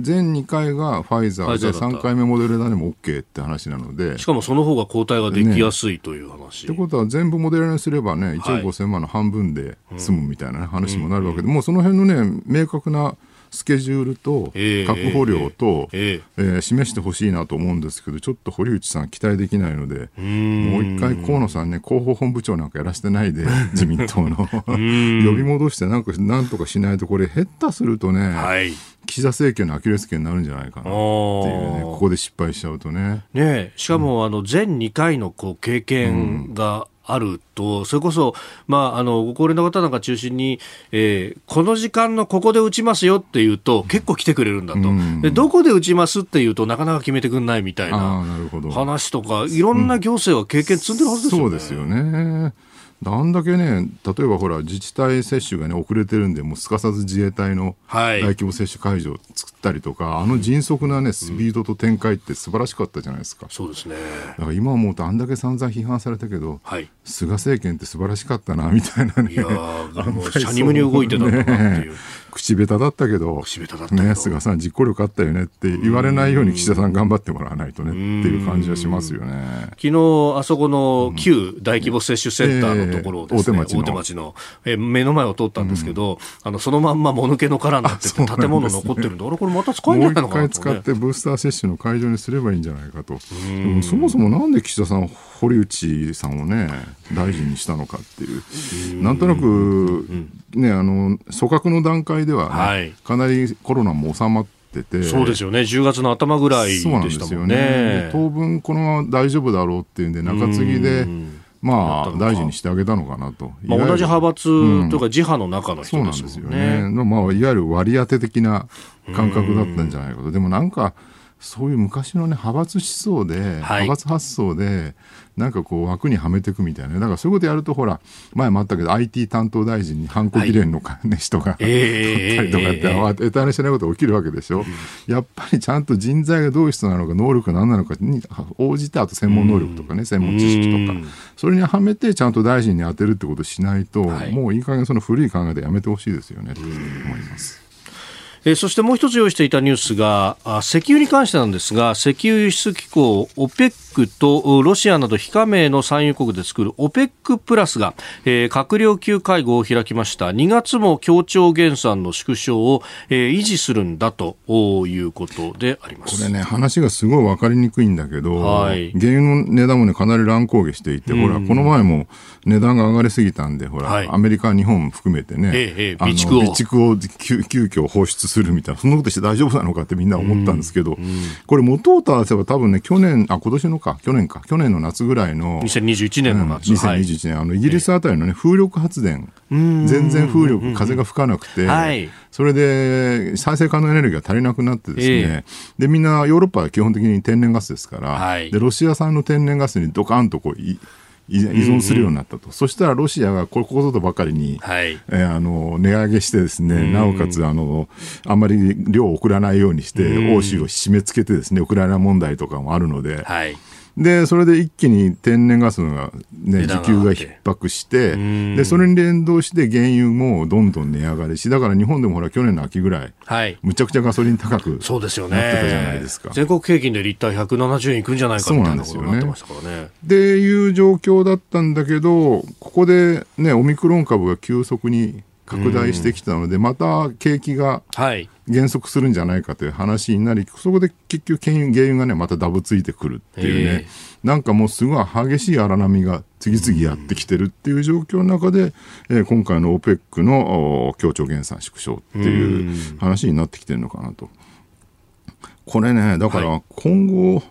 Speaker 3: 全2回がファイザーで、3回目モデルナでも OK って話なので、
Speaker 1: しかもその方が抗体ができやすいという話。
Speaker 3: と、ね、いうことは、全部モデルナにすればね、1億5000万の半分で済むみたいな、ね、話もなるわけで、もうその辺のね、明確なスケジュールと確保量と、えー、示してほしいなと思うんですけど、ちょっと堀内さん、期待できないので、もう一回、河野さんね、広報本部長なんかやらせてないで、[LAUGHS] 自民党の。呼び戻してなんか、なんとかしないと、これ、減ったするとね、はい。岸田政権のアキレス腱になるんじゃないかなっていうね、ここで失敗しちゃうとね。
Speaker 1: ねしかも、あの全2回のこう経験があると、それこそ、まあ、あのご高齢の方なんか中心に、えー、この時間のここで打ちますよっていうと、結構来てくれるんだと、うん、でどこで打ちますっていうとなかなか決めてくんないみたいな話とか、いろんな行政は経験積んでるはずですよね。
Speaker 3: そうですよねあんだけね、例えばほら、自治体接種がね、遅れてるんで、もうすかさず自衛隊の大規模接種会場を作ったりとか、はい、あの迅速なね、スピードと展開って素晴らしかったじゃないですか。
Speaker 1: そうですね。
Speaker 3: だから今思うと、あんだけ散々批判されたけど、はい、菅政権って素晴らしかったな、みたいなね。いや
Speaker 1: もう、しゃにむに動いてたんだなっていう。[LAUGHS]
Speaker 3: 口下手だったけど、ね、菅さん、実行力あったよねって言われないように岸田さん頑張ってもらわないとねっていう感じはしますよね。
Speaker 1: 昨日あそこの旧大規模接種センターのところをね、えー、大手町の。え目の前を通ったんですけど、うん、あのそのまんまもぬけの殻になってて、建物残ってるんで、あれ、これまた使えないのかな、ね、もう一
Speaker 3: 回使ってブースター接種の会場にすればいいんじゃないかと。そもそもなんで岸田さん、堀内さんをね、大臣にしたのかっていう、なんとなく、ね、あの組閣の段階では、ねはい、かなりコロナも収まってて、
Speaker 1: そうですよね、10月の頭ぐらいでしたもんね。ね。
Speaker 3: 当分、このまま大丈夫だろうっていうんで、中継ぎで。まあ、大事にしてあげたのかなと。
Speaker 1: まあ、同じ派閥というか、自派の中の人ですよね。
Speaker 3: よね。まあ、いわゆる割り当て的な感覚だったんじゃないかと。でもなんか、そういう昔のね、派閥思想で、派閥発想で、なんかこう枠にはめていくみたいな。だからそういうことやると、ほら、前もあったけど、IT 担当大臣に反抗議連の、はい、ね、人が、取ったりとかって、えー、得体のしないことが起きるわけでしょ。やっぱりちゃんと人材がどういう人なのか、能力が何なのかに応じて、あと専門能力とかね、専門知識とか、それにはめてちゃんと大臣に当てるってことをしないと、はい、もういい加減その古い考えでやめてほしいですよね、と思います。
Speaker 1: えー、そしてもう一つ用意していたニュースがあ石油に関してなんですが石油輸出機構 OPEC とロシアなど非加盟の産油国で作る OPEC プラスが、えー、閣僚級会合を開きました。2月も協調減産の縮小を、えー、維持するんだということであります。
Speaker 3: これね話がすごい分かりにくいんだけど、はい、原油の値段もねかなり乱高下していて、ほらこの前も値段が上がりすぎたんでほら、はい、アメリカ日本含めてね、ええ備蓄を。備蓄を急急遽放出するみたいな、そんなことして大丈夫なのかってみんな思ったんですけど、これ元を正せば多分ね、去年、あ、今年のか、去年か、去年の夏ぐらいの。
Speaker 1: 2021年の夏。
Speaker 3: うん、2021年、あの、イギリスあたりのね、風力発電、全然風力、風が吹かなくて、それで再生可能エネルギーが足りなくなってですね、で、みんなヨーロッパは基本的に天然ガスですから、で、ロシア産の天然ガスにドカンとこう、依存するようになったと、うんうん、そしたらロシアがこれここぞとばかりに、はい。えー、あの値上げしてですね、なおかつあのあんまり量を送らないようにして、欧州を締め付けてですねウクライナ問題とかもあるので、はいで、それで一気に天然ガスが、ね、需給が逼迫して、で、それに連動して原油もどんどん値上がりし、だから日本でもほら去年の秋ぐらい、はい、むちゃくちゃガソリン高くそうですよね。なってたじゃないですか。
Speaker 1: 全国平均でリッター170円いくんじゃないかみたいなことになってましたからね。
Speaker 3: っていう状況だったんだけど、ここでね、オミクロン株が急速に拡大してきたので、また景気が減速するんじゃないかという話になり、そこで結局原油、がね、またダブついてくるっていうね、なんかもうすごい激しい荒波が次々やってきてるっていう状況の中で、えー、今回の OPEC の協調減産縮小っていう話になってきてるのかなと。これね、だから今後、はい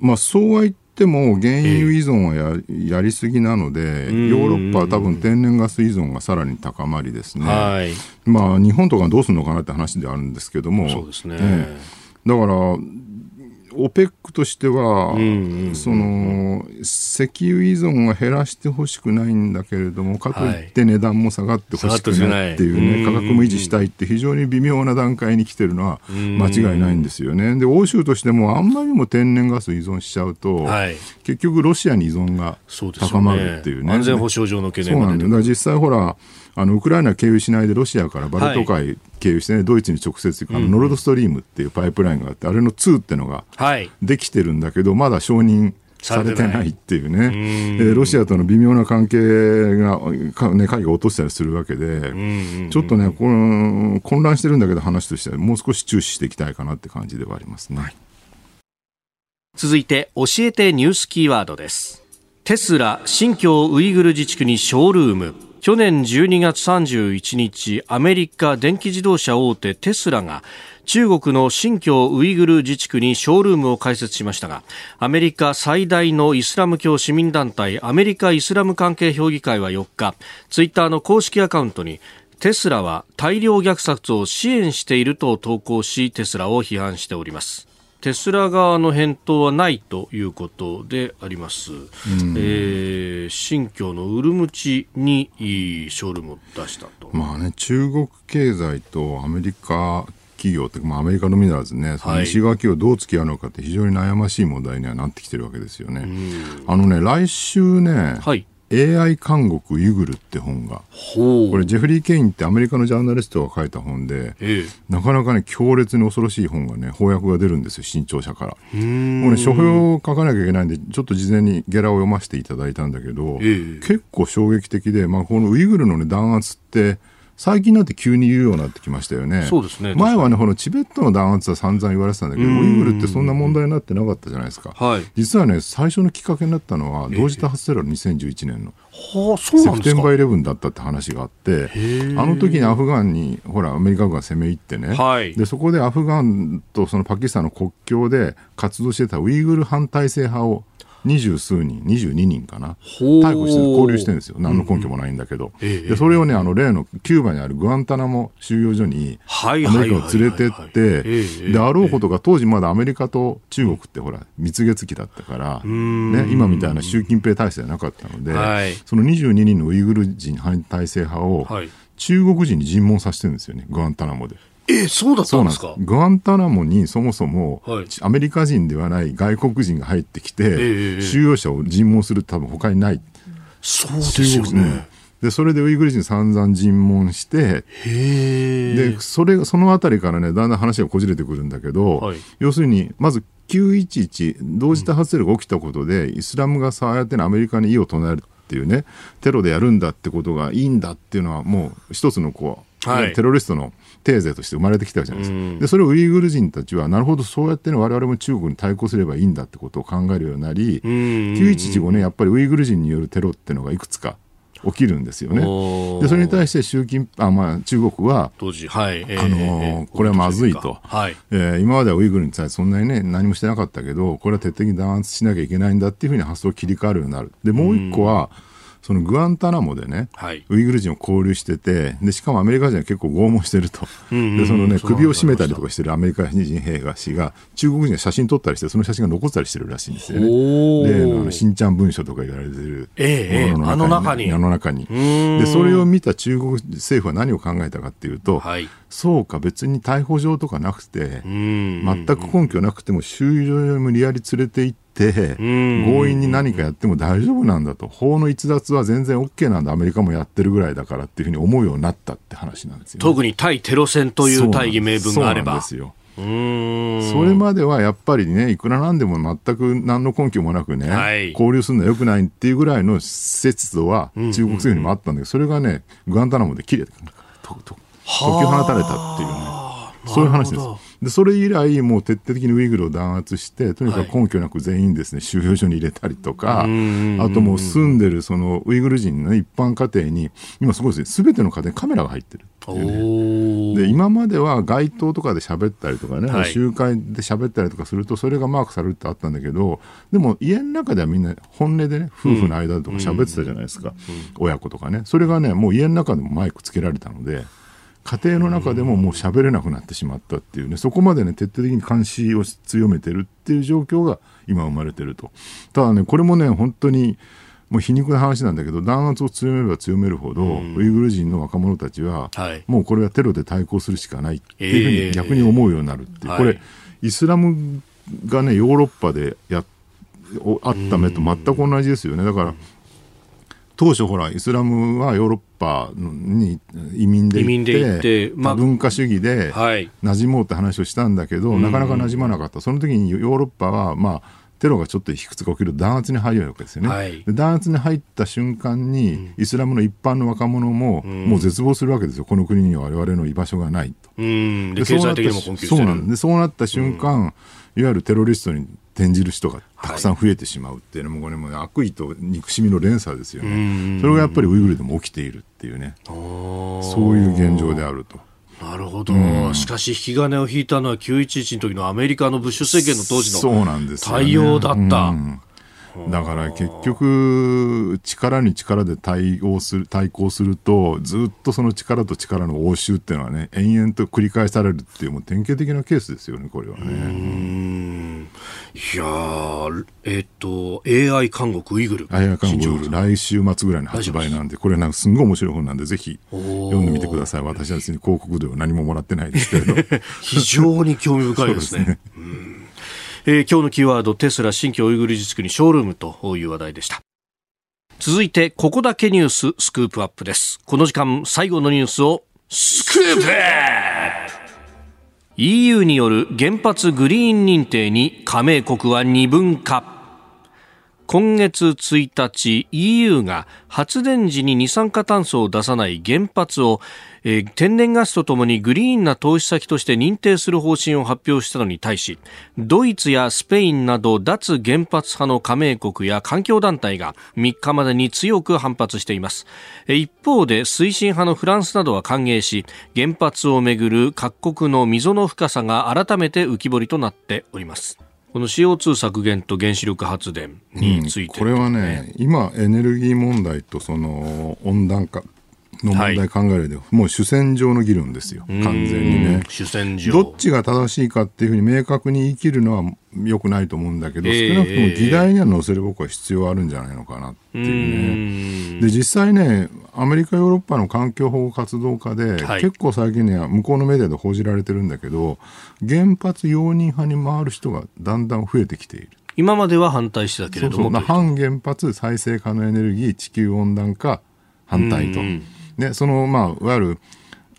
Speaker 3: まあ、そうは言っても原油依存はや,、やりすぎなので、ヨーロッパは多分天然ガス依存がさらに高まりですね、はい、まあ、日本とかどうするのかなって話であるんですけども、
Speaker 1: そうですね、ね
Speaker 3: だからオペックとしては、その石油依存は減らしてほしくないんだけれども、かといって値段も下がってほしくないっていうね、価格も維持したいって非常に微妙な段階に来てるのは間違いないんですよね。で、欧州としてもあんまりにも天然ガス依存しちゃうと、はい、結局ロシアに依存が高まるっていうね。
Speaker 1: 安全保障上の懸念
Speaker 3: そうなんだ。実際ほらあのウクライナ経由しないでロシアからバルト海経由して、ね、ドイツに直接あのノルドストリームっていうパイプラインがあって、あれの2っていうのができてるんだけど、ままだ承認されてないっていうね、えロシアとの微妙な関係が、ね、会が落としたりするわけで、ちょっとねこの、混乱してるんだけど、話としては、もう少し注視していきたいかなって感じではありますね。
Speaker 1: 続いて、教えてニュースキーワードです。テスラ、新疆ウイグル自治区にショールーム。去年12月31日アメリカ電気自動車大手テスラが中国の新疆ウイグル自治区にショールームを開設しましたがアメリカ最大のイスラム教市民団体アメリカイスラム関係評議会は4日ツイッターの公式アカウントにテスラは大量虐殺を支援していると投稿しテスラを批判しております。テスラ側の返答はないということであります、うん、えー、新疆のウルムチにショールームを出したと。
Speaker 3: まあね、中国経済とアメリカ企業って、まあ、アメリカのみならずね、その西側企業どう付き合うのかって非常に悩ましい問題にはなってきてるわけですよね。あのね、来週ね、はい、AI 監獄ユグルって本が。これジェフリー・ケインってアメリカのジャーナリストが書いた本で、ええ、なかなかね強烈に恐ろしい本がね翻訳が出るんですよ新潮社から。もうね書評を書かなきゃいけないんでちょっと事前にゲラを読ませていただいたんだけど、え、結構衝撃的で、まあ、このウイグルの、ね、弾圧って最近になって急に言うようになってきましたよね。
Speaker 1: そうですね。
Speaker 3: 前はね、このチベットの弾圧は散々言われてたんだけど、ウイグルってそんな問題になってなかったじゃないですか。はい。実はね、最初のきっかけになったのは、同時多発テロの2011年の。はあ、そうセプテンバーイレブンだったって話があって、あの時にアフガンに、ほら、アメリカ軍が攻め入ってね、はい、でそこでアフガンとそのパキスタンの国境で活動してたウイグル反体制派を二十数人、二十二人かな、逮捕して、交流してるんですよ、何の根拠もないんだけど、うん。うん、でそれをね、あの例のキューバにあるグアンタナモ収容所にアメリカを連れてって、であろうことが当時まだアメリカと中国ってほら、蜜月期だったから、ね、今みたいな習近平体制じゃなかったので、はい、その22人のウイグル人反体制派を、中国人に尋問させてるんですよね、グアンタナモで。
Speaker 1: えそうだったんですか？
Speaker 3: グアンタナモにそもそも、アメリカ人ではない外国人が入ってきて、えー、収容者を尋問する多分他にない。
Speaker 1: そうですよね。
Speaker 3: でそれでウイグル人散々尋問してでそれそのあたりからねだんだん話がこじれてくるんだけど、はい、要するにまず911同時多発テロが起きたことで、うん、イスラムがさあやってアメリカに異を唱えるっていうねテロでやるんだってことがいいんだっていうのはもう一つのこう、はい、テロリストのテーゼとして生まれてきたじゃないですか、うん、でそれをウイグル人たちはなるほどそうやってね我々も中国に対抗すればいいんだってことを考えるようになり、うん、915ねやっぱりウイグル人によるテロっていうのがいくつか起きるんですよね。でそれに対して習近あ、まあ、中国は
Speaker 1: 当時、はい。
Speaker 3: あのこれはまずいと、は。い。えー、今まではウイグルに対してそんなにね何もしてなかったけどこれは徹底的に弾圧しなきゃいけないんだっていうふうに発想を切り替わるようになる。でもう一個は、うんそのグアンタナモでね、はい、ウイグル人を交流しててでしかもアメリカ人は結構拷問してると、でそのね首を絞めたりとかしてるアメリカ人兵が氏が中国人が写真撮ったりしてその写真が残ったりしてるらしいんですよね。例のあの新ちゃん文書とか言われてる
Speaker 1: ものの中に、
Speaker 3: ええ、あの中に。でそれを見た中国政府は何を考えたかっていうと、はい、そうか別に逮捕状とかなくて全く根拠なくても収容所に無理やり連れて行って、強引に何かやっても大丈夫なんだと、法の逸脱は全然 OK なんだ、アメリカもやってるぐらいだからっていうふうに思うようになったって話なんですよ、ね、
Speaker 1: 特に対テロ戦という大義名分があれば。
Speaker 3: それまではやっぱりね、いくらなんでも全く何の根拠もなくね、はい、交流するのはよくないっていうぐらいの節度は中国政府にもあったんだけど、それがね、グアンタナモで切れて解き放たれたっていうね。そういう話です。で、それ以来、もう徹底的にウイグルを弾圧して、とにかく根拠なく全員ですね、収容所に入れたりとか、あともう住んでるそのウイグル人の一般家庭に、今すごいですね、すべての家庭にカメラが入ってる。ね、で今までは街頭とかで喋ったりとかね、はい、集会で喋ったりとかするとそれがマークされるってあったんだけどでも家の中ではみんな本音でね夫婦の間とか喋ってたじゃないですか、親子とかね。それがねもう家の中でもマイクつけられたので家庭の中でももう喋れなくなってしまったっていうねそこまでね徹底的に監視を強めてるっていう状況が今生まれてると。ただねこれもね本当にもう皮肉な話なんだけど弾圧を強めれば強めるほど、うん、ウイグル人の若者たちは、はい、もうこれはテロで対抗するしかないっていうふうに逆に思うようになるっていう、えー、これ、イスラムがねヨーロッパでやあった目と全く同じですよね。だから、当初ほらイスラムはヨーロッパに移民で行ってまあ、文化主義で馴染もうって話をしたんだけど、なかなか馴染まなかった。その時にヨーロッパはまあテロがちょっといくつか起きる弾圧に入るわけですよね、はい、弾圧に入った瞬間に、イスラムの一般の若者も、もう絶望するわけですよ、この国には我々の居場所がないと。
Speaker 1: うん。で経済的にも困窮そうなん
Speaker 3: でそうなった瞬間、いわゆるテロリストに転じる人がたくさん増えてしまうっていうのも、これも悪意と憎しみの連鎖ですよね、それがやっぱりウイグルでも起きているっていうね、そういう現状であると。
Speaker 1: なるほど、うん、しかし引き金を引いたのは911の時のアメリカのブッシュ政権の当時の対応だった。
Speaker 3: だから結局、力に力で対応する対抗すると、ずっとその力と力の応酬っていうのはね、延々と繰り返されるっていう、もう典型的なケースですよね、これはね。
Speaker 1: いやえっ、と、AI 監獄ウイグル。
Speaker 3: AI 監獄来週末ぐらいに発売なんで、これなんかすんごい面白い本なんで、ぜひ読んでみてください。私はですね、広告では何ももらってないですけれど。[LAUGHS]
Speaker 1: 非常に興味深いですね。[LAUGHS] 今日のキーワードテスラ新規オイグル実にショールームという話題でした。続いてここだけニューススクープアップです。この時間最後のニュースをスクープアップ! EU による原発グリーン認定に加盟国は二分化。今月1日 EU が発電時に二酸化炭素を出さない原発を、えー、天然ガスとともにグリーンな投資先として認定する方針を発表したのに対しドイツやスペインなど脱原発派の加盟国や環境団体が3日までに強く反発しています。一方で推進派のフランスなどは歓迎し原発をめぐる各国の溝の深さが改めて浮き彫りとなっております。この CO2 削減と原子力発電について、
Speaker 3: ねうん、これはね、今、エネルギー問題とその温暖化の問題考えるで、はい、もう主戦場の議論ですよ、完全にね。
Speaker 1: 主戦場
Speaker 3: どっちが正しいかっていうふうに明確に言い切るのはよくないと思うんだけど、えー、少なくとも議題には載せる僕は必要あるんじゃないのかなっていうね。で、実際ね、アメリカ、ヨーロッパの環境保護活動家で、はい、結構最近ね、向こうのメディアで報じられてるんだけど、原発容認派に回る人がだんだん増えてきている。
Speaker 1: 今までは反対してたけれども。そうそう
Speaker 3: 反原発、再生可能エネルギー、地球温暖化、反対と。ね、その、まあ、いわゆる、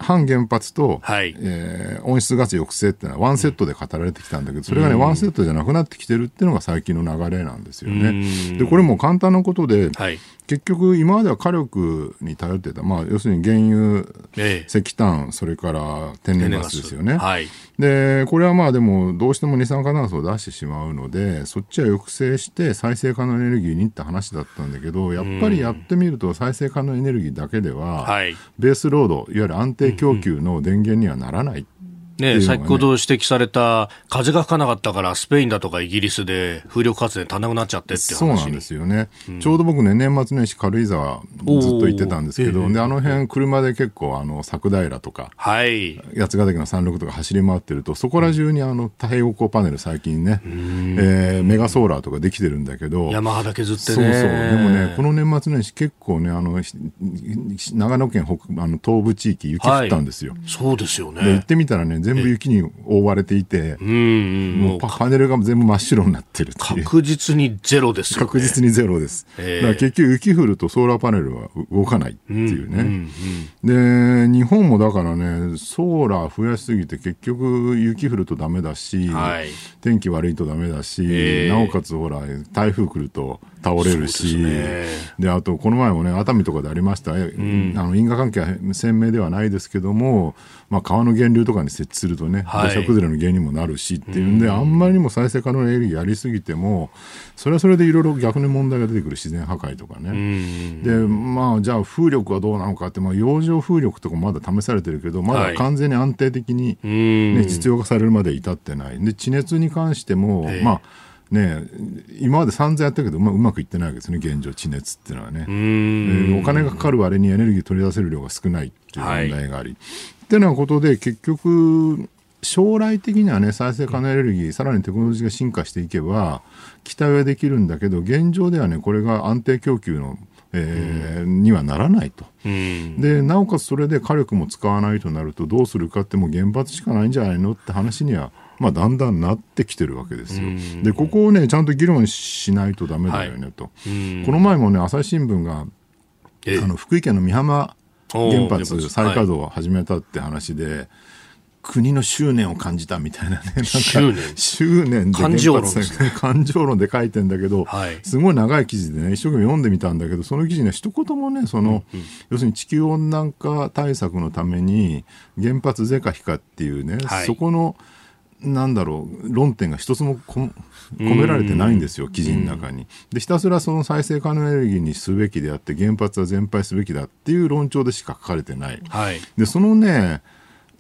Speaker 3: 反原発と、はい、えー、温室ガス抑制っていうのはワンセットで語られてきたんだけど、それがね、ワンセットじゃなくなってきてるっていうのが最近の流れなんですよね。で、これも簡単なことで、はい、結局、今までは火力に頼ってた、まあ、要するに原油、ええ、石炭、それから天然ガスですよね。はい、で、これはまあでも、どうしても二酸化炭素を出してしまうので、そっちは抑制して再生可能エネルギーにって話だったんだけど、やっぱりやってみると、再生可能エネルギーだけでは、ベースロード、いわゆる安定供給の電源にはならない。
Speaker 1: ね、ね、先ほど指摘された風が吹かなかったからスペインだとかイギリスで風力発電足んなくなっちゃってって
Speaker 3: そうなんですよね、うん、ちょうど僕ね年末年始軽井沢ずっと行ってたんですけど、であの辺車で結構あの佐久平とか、はい、八ヶ岳の山麓とか走り回ってるとそこら中にあの太陽光パネル最近ね、えー、メガソーラーとかできてるんだけど
Speaker 1: 山肌削ってね。そうそう。
Speaker 3: でもねこの年末年始結構ねあの長野県北あの東部地域雪降ったんですよ、はい、
Speaker 1: そうですよね。
Speaker 3: 行ってみたらね全部雪に覆われていて、うん、もうパネルが全部真っ白になってる
Speaker 1: 確実にゼロですよ、
Speaker 3: ね、確実にゼロです。えー、だから結局雪降るとソーラーパネルは動かないっていうね。うんうんうん、で、日本もだからね、ソーラー増やしすぎて結局雪降るとダメだし、はい、天気悪いとダメだし、えー、なおかつほら、台風来ると倒れるし、で、あと、この前もね、熱海とかでありました、うん、あの因果関係は鮮明ではないですけども、まあ、川の源流とかに設置するとね、土砂崩れの原因にもなるしっていうんで、あんまりにも再生可能なエネルギーやりすぎても、それはそれでいろいろ逆に問題が出てくる自然破壊とかね。で、まあ、じゃあ風力はどうなのかって、まあ、洋上風力とかまだ試されてるけど、まだ完全に安定的に、ね、実用化されるまで至ってない。で、地熱に関しても、まあ、ね、今まで散々やったけど、まあ、うまくいってないわけですね、現状、地熱っていうのはね。えー、お金がかかる割にエネルギー取り出せる量が少ないっていう問題があり。はい、っていうようなことで、結局、将来的にはね、再生可能エネルギー、さらにテクノロジーが進化していけば、期待はできるんだけど、現状ではね、これが安定供給のえー、にはならないと、でなおかつそれで火力も使わないとなるとどうするかってもう原発しかないんじゃないのって話にはまあ、だんだんなってきてるわけですよ。で、ここをね、ちゃんと議論しないとだめだよねと。はい、この前もね、朝日新聞が、あの福井県の美浜原発再稼働を始めたって話で、はい国の執念を感じたみたいなね、[LAUGHS] なんか執念。で
Speaker 1: 感情論。[LAUGHS]
Speaker 3: 感情論で書いてんだけど、はい、すごい長い記事でね、一生懸命読んでみたんだけど、その記事には一言もね、その、うんうん、要するに地球温暖化対策のために原発是か非かっていうね、はい、そこの、なんだろう論点が一つも込められてないんですよ、記事の中に。でひたすらその再生可能エネルギーにすべきであって原発は全廃すべきだっていう論調でしか書かれてない。はい、でそのね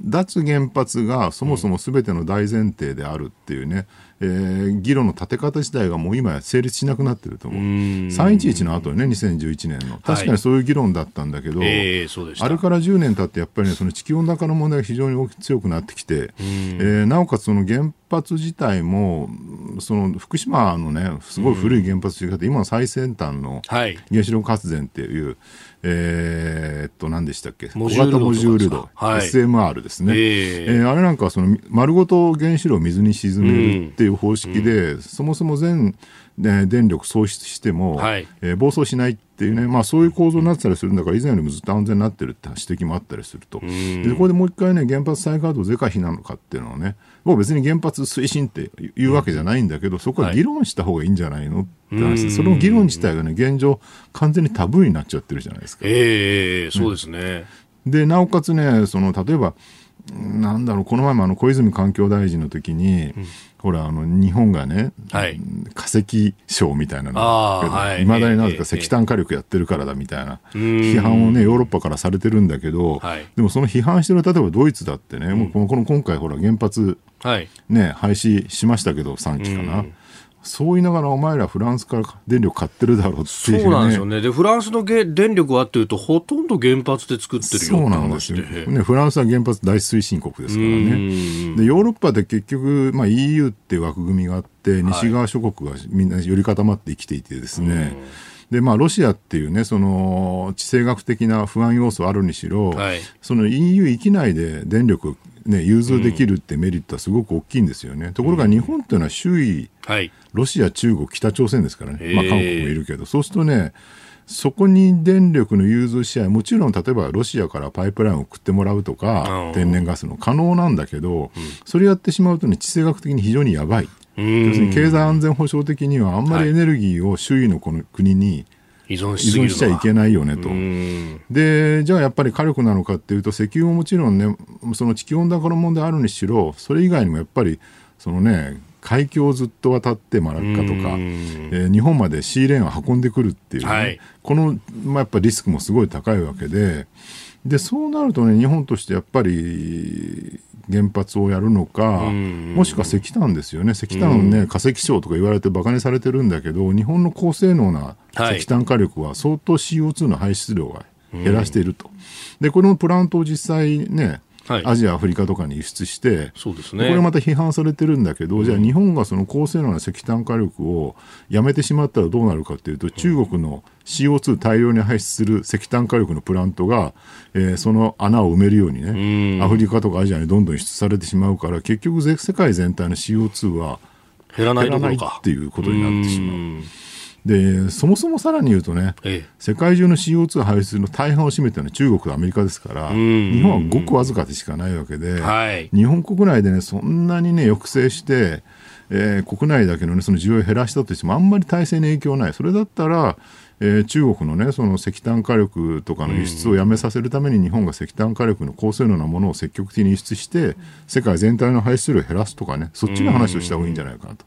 Speaker 3: 脱原発がそもそもすべての大前提であるっていうね、えー、議論の立て方自体がもう今や成立しなくなってると思う。う311の後ね、2011年の。確かにそういう議論だったんだけど、はいえー、あれから10年経ってやっぱりね、その地球温暖化の問題が非常に強くなってきて、えー、なおかつその原発自体も、その福島のね、すごい古い原発というか、今の最先端の原子力発電っていう、はいえー、っと、何でしたっけ？小型モジュール度、はい、SMR ですね。えー、えー、あれなんかその、丸ごと原子炉を水に沈めるっていう方式で、うん、そもそも全、ね、電力喪失しても、はい、えー、暴走しないっていうね、まあ、そういう構造になってたりするんだから、以前よりもずっと安全になってるって指摘もあったりすると。でここでもう一回ね、原発再稼働是か非なのかっていうのをね、もう別に原発推進っていうわけじゃないんだけど、そこは議論した方がいいんじゃないのって話で、その議論自体がね、現状、完全にタブーになっちゃってるじゃないですか。
Speaker 1: ええー、そうですね。
Speaker 3: で、なおかつね、その、例えば、なんだろう、この前もあの小泉環境大臣の時に、うん、ほら、あの、日本がね、はい、化石賞みたいなのいま、はい、だになぜか石炭火力やってるからだみたいな、批判をね、ヨーロッパからされてるんだけど、はい、でもその批判してる、例えばドイツだってね、うん、もうこの今回、ほら、原発、ね、廃止しましたけど、3期かな。そう言いながらお前らフランスから電力買ってるだろうっていう、ね、
Speaker 1: そうなんですよね。で、フランスの電力はっていうと、ほとんど原発で作ってるよ
Speaker 3: そうなんですよ。ね、フランスは原発大推進国ですからね。で、ヨーロッパで結局、まあ、EU って枠組みがあって、西側諸国がみんな寄り固まって生きていてですね、はいで、まあ、ロシアっていうね、その、地政学的な不安要素あるにしろ、はい、その EU 域内で電力、ね、融通できるってメリットはすごく大きいんですよね。うん、ところが日本っていうのは周囲、はい、ロシア、中国、北朝鮮ですからね、まあ、韓国もいるけど、そうするとね、そこに電力の融通試合、もちろん例えばロシアからパイプラインを送ってもらうとか、天然ガスの可能なんだけど、それやってしまうとね、地政学的に非常にやばい。要するに経済安全保障的にはあんまりエネルギーを周囲のこの国に依存しちゃいけないよねと。で、じゃあやっぱり火力なのかっていうと、石油ももちろんね、その地球温暖化の問題あるにしろ、それ以外にもやっぱり、そのね、海峡をずっと渡ってマラッカとか、えー、日本までシーレーンを運んでくるっていう、ねはい、この、まあ、やっぱリスクもすごい高いわけで、でそうなるとね、日本としてやっぱり原発をやるのか、もしくは石炭ですよね、石炭ね、化石賞とか言われてバカにされてるんだけど、日本の高性能な石炭火力は相当 CO2 の排出量が減らしていると。で、このプラントを実際ね、はい、アジア、アフリカとかに輸出して、そうですね、これまた批判されてるんだけど、うん、じゃあ日本がその高性能な石炭火力をやめてしまったらどうなるかというと、中国の CO2 大量に排出する石炭火力のプラントが、えー、その穴を埋めるようにね、うん、アフリカとかアジアにどんどん輸出されてしまうから、結局世界全体の CO2 は減らないっていうことになってしまう。でそもそもさらに言うとね、ええ、世界中の CO2 排出の大半を占めてるのは中国とアメリカですから、日本はごくわずかでしかないわけで、はい、日本国内でね、そんなにね、抑制して、えー、国内だけの,、ね、その需要を減らしたとしても、あんまり体制に影響ない、それだったら、えー、中国のねその石炭火力とかの輸出をやめさせるために日本が石炭火力の高性能なものを積極的に輸出して世界全体の排出量を減らすとかねそっちの話をした方がいいんじゃないかなと。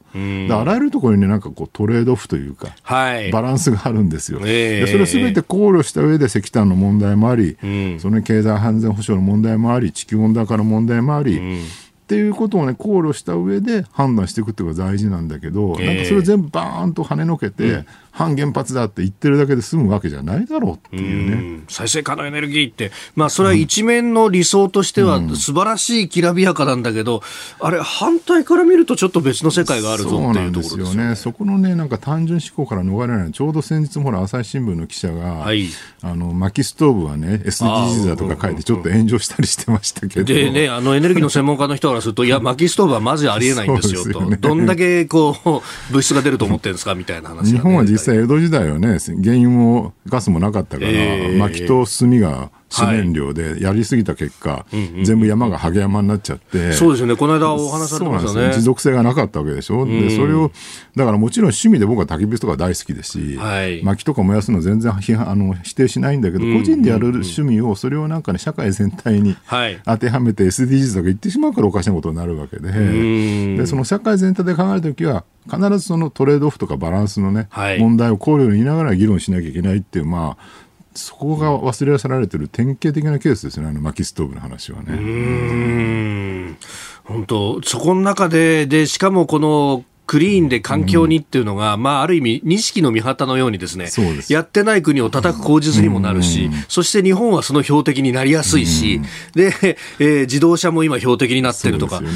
Speaker 3: あらゆるところにねなんかこうトレードオフというか、はい、バランスがあるんですよ。えー、でそれすべて考慮した上で石炭の問題もあり、その経済安全保障の問題もあり地球温暖化の問題もあり、っていうことをね考慮した上で判断していくっていうのが大事なんだけど、えー、なんかそれ全部バーンと跳ねのけて、うん、反原発だって言ってるだけで済むわけじゃないだろうっていうね。
Speaker 1: 再生可能エネルギーって、まあ、それは一面の理想としては素晴らしいきらびやかなんだけど、あれ、反対から見るとちょっと別の世界があるぞっていうところですよね。
Speaker 3: そこのね、なんか単純思考から逃れない、ちょうど先日もほら、朝日新聞の記者が、はい、あの薪ストーブはね、SDGs だとか書いて、ちょっと炎上したりしてましたけど。
Speaker 1: でね、あのエネルギーの専門家の人からすると、[LAUGHS] いや、薪ストーブはまずありえないんですよと、ね、どんだけこう物質が出ると思ってるんですかみたいな話、
Speaker 3: 日本は実際、江戸時代はね、ね、原油もガスもなかったから、えー、薪と炭が主燃料でやりすぎた結果、はい、全部山がハゲ山になっちゃって、
Speaker 1: そうですよね、この間お話されてましたね。
Speaker 3: 持続性がなかったわけでしょ、うん、でそれを、だからもちろん趣味で僕は焚き火とか大好きですし、はい、薪とか燃やすの全然あの否定しないんだけど、個人でやる趣味を、それをなんかね、社会全体に当てはめて SDGs とか言ってしまうからおかしなことになるわけで、でその社会全体で考えるときは、必ずそのトレードオフとかバランスのね、はい、問題を考慮にいながら議論しなきゃいけないっていう、まあ、そこが忘れ去られてる典型的なケースですね、あの薪ストーブの話はね。
Speaker 1: 本当、そこの中で、で、しかもこのクリーンで環境にっていうのが、うん、まあ、ある意味、錦の御旗のようにですね、やってない国を叩く口実にもなるし、うん、そして日本はその標的になりやすいし、うん、で、えー、自動車も今標的になってるとか、ね、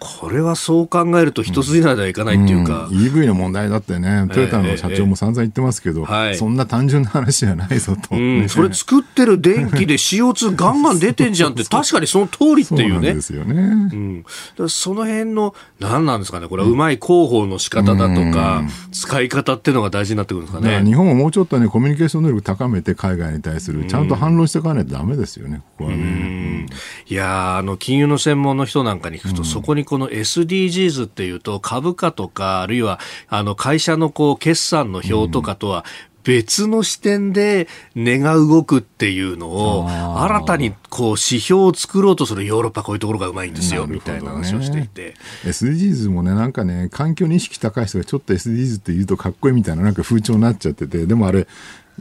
Speaker 1: これはそう考えると一筋縄ではいかないっていうか、
Speaker 3: うん、EV の問題だってねトヨタの社長も散々言ってますけど、えーえー、そんな単純な話じゃないぞと、
Speaker 1: うん。それ作ってる電気で CO2 ガンガン出てんじゃんって [LAUGHS] 確かにその通りっていうね。
Speaker 3: ですよね、
Speaker 1: うん、その辺の何なんですかねこれはうまい広報の仕方だとか、使い方っていうのが大事になってくるんですかね。
Speaker 3: 日本ももうちょっとねコミュニケーション能力高めて海外に対するちゃんと反論していかないとだめですよねここはね、
Speaker 1: いやあの金融の専門の人なんかに聞くと、そこにこの SDGs っていうと株価とかあるいはあの会社のこう決算の表とかとは別の視点で値が動くっていうのを新たにこう指標を作ろうとするヨーロッパこういうところがうまいんですよ、ね、みたいな話をしていて。
Speaker 3: SDGs もねなんかね環境に意識高い人がちょっと SDGs って言うとかっこいいみたいななんか風潮になっちゃっててでもあれ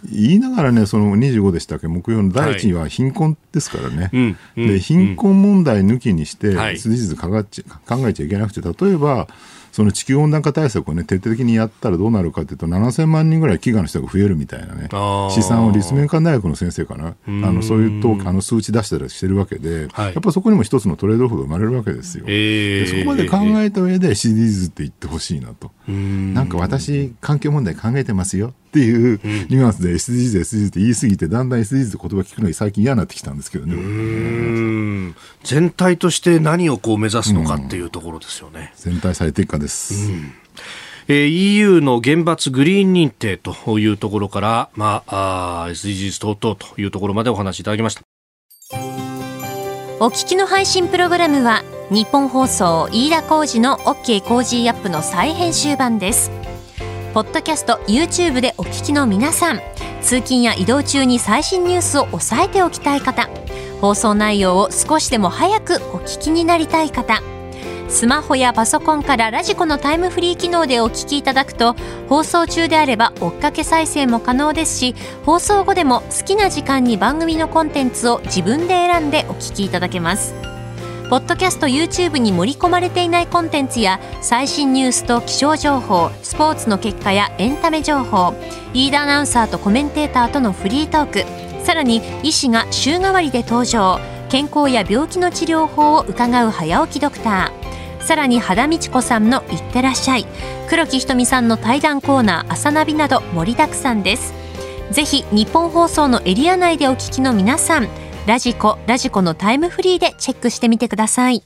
Speaker 3: 言いながらね、その25でしたっけ、目標の第一位は貧困ですからね、はいで貧困問題抜きにして、SDGs 考えちゃいけなくて、例えば、その地球温暖化対策をね、徹底的にやったらどうなるかというと、7000万人ぐらい飢餓の人が増えるみたいなね、試算を立命館大学の先生かな、あのそういうとあの数値出したりしてるわけで、はい、やっぱそこにも一つのトレードオフが生まれるわけですよ。えー、そこまで考えた上で SDGs って言ってほしいなと。なんか私、環境問題考えてますよっていうニュアンスで SDGs、SDGs って言い過ぎて、だんだん SDGs って言葉聞くのに最近嫌になってきたんですけどね。
Speaker 1: 全体として何をこう目指すのかっていうところですよね。
Speaker 3: 全体最適化です。うん
Speaker 1: えー、EU の厳罰グリーン認定というところから、まあ、あ SDGs 等々というところまでお話しいただきました。
Speaker 4: お聞きの配信プログラムは日本放送飯田浩司の OK コージーアップの再編集版です。ポッドキャスト YouTube でお聞きの皆さん通勤や移動中に最新ニュースを押さえておきたい方放送内容を少しでも早くお聞きになりたい方スマホやパソコンからラジコのタイムフリー機能でお聞きいただくと放送中であれば追っかけ再生も可能ですし放送後でも好きな時間に番組のコンテンツを自分で選んでお聞きいただけます。ポッドキャスト YouTube に盛り込まれていないコンテンツや最新ニュースと気象情報スポーツの結果やエンタメ情報リーダーアナウンサーとコメンテーターとのフリートークさらに医師が週替わりで登場健康や病気の治療法を伺う早起きドクターさらに肌道子さんの「いってらっしゃい」黒木ひとみさんの対談コーナー「朝ナビ」など盛りだくさんです。ぜひ日本放送のエリア内でお聞きの皆さんラジコ、ラジコのタイムフリーでチェックしてみてください。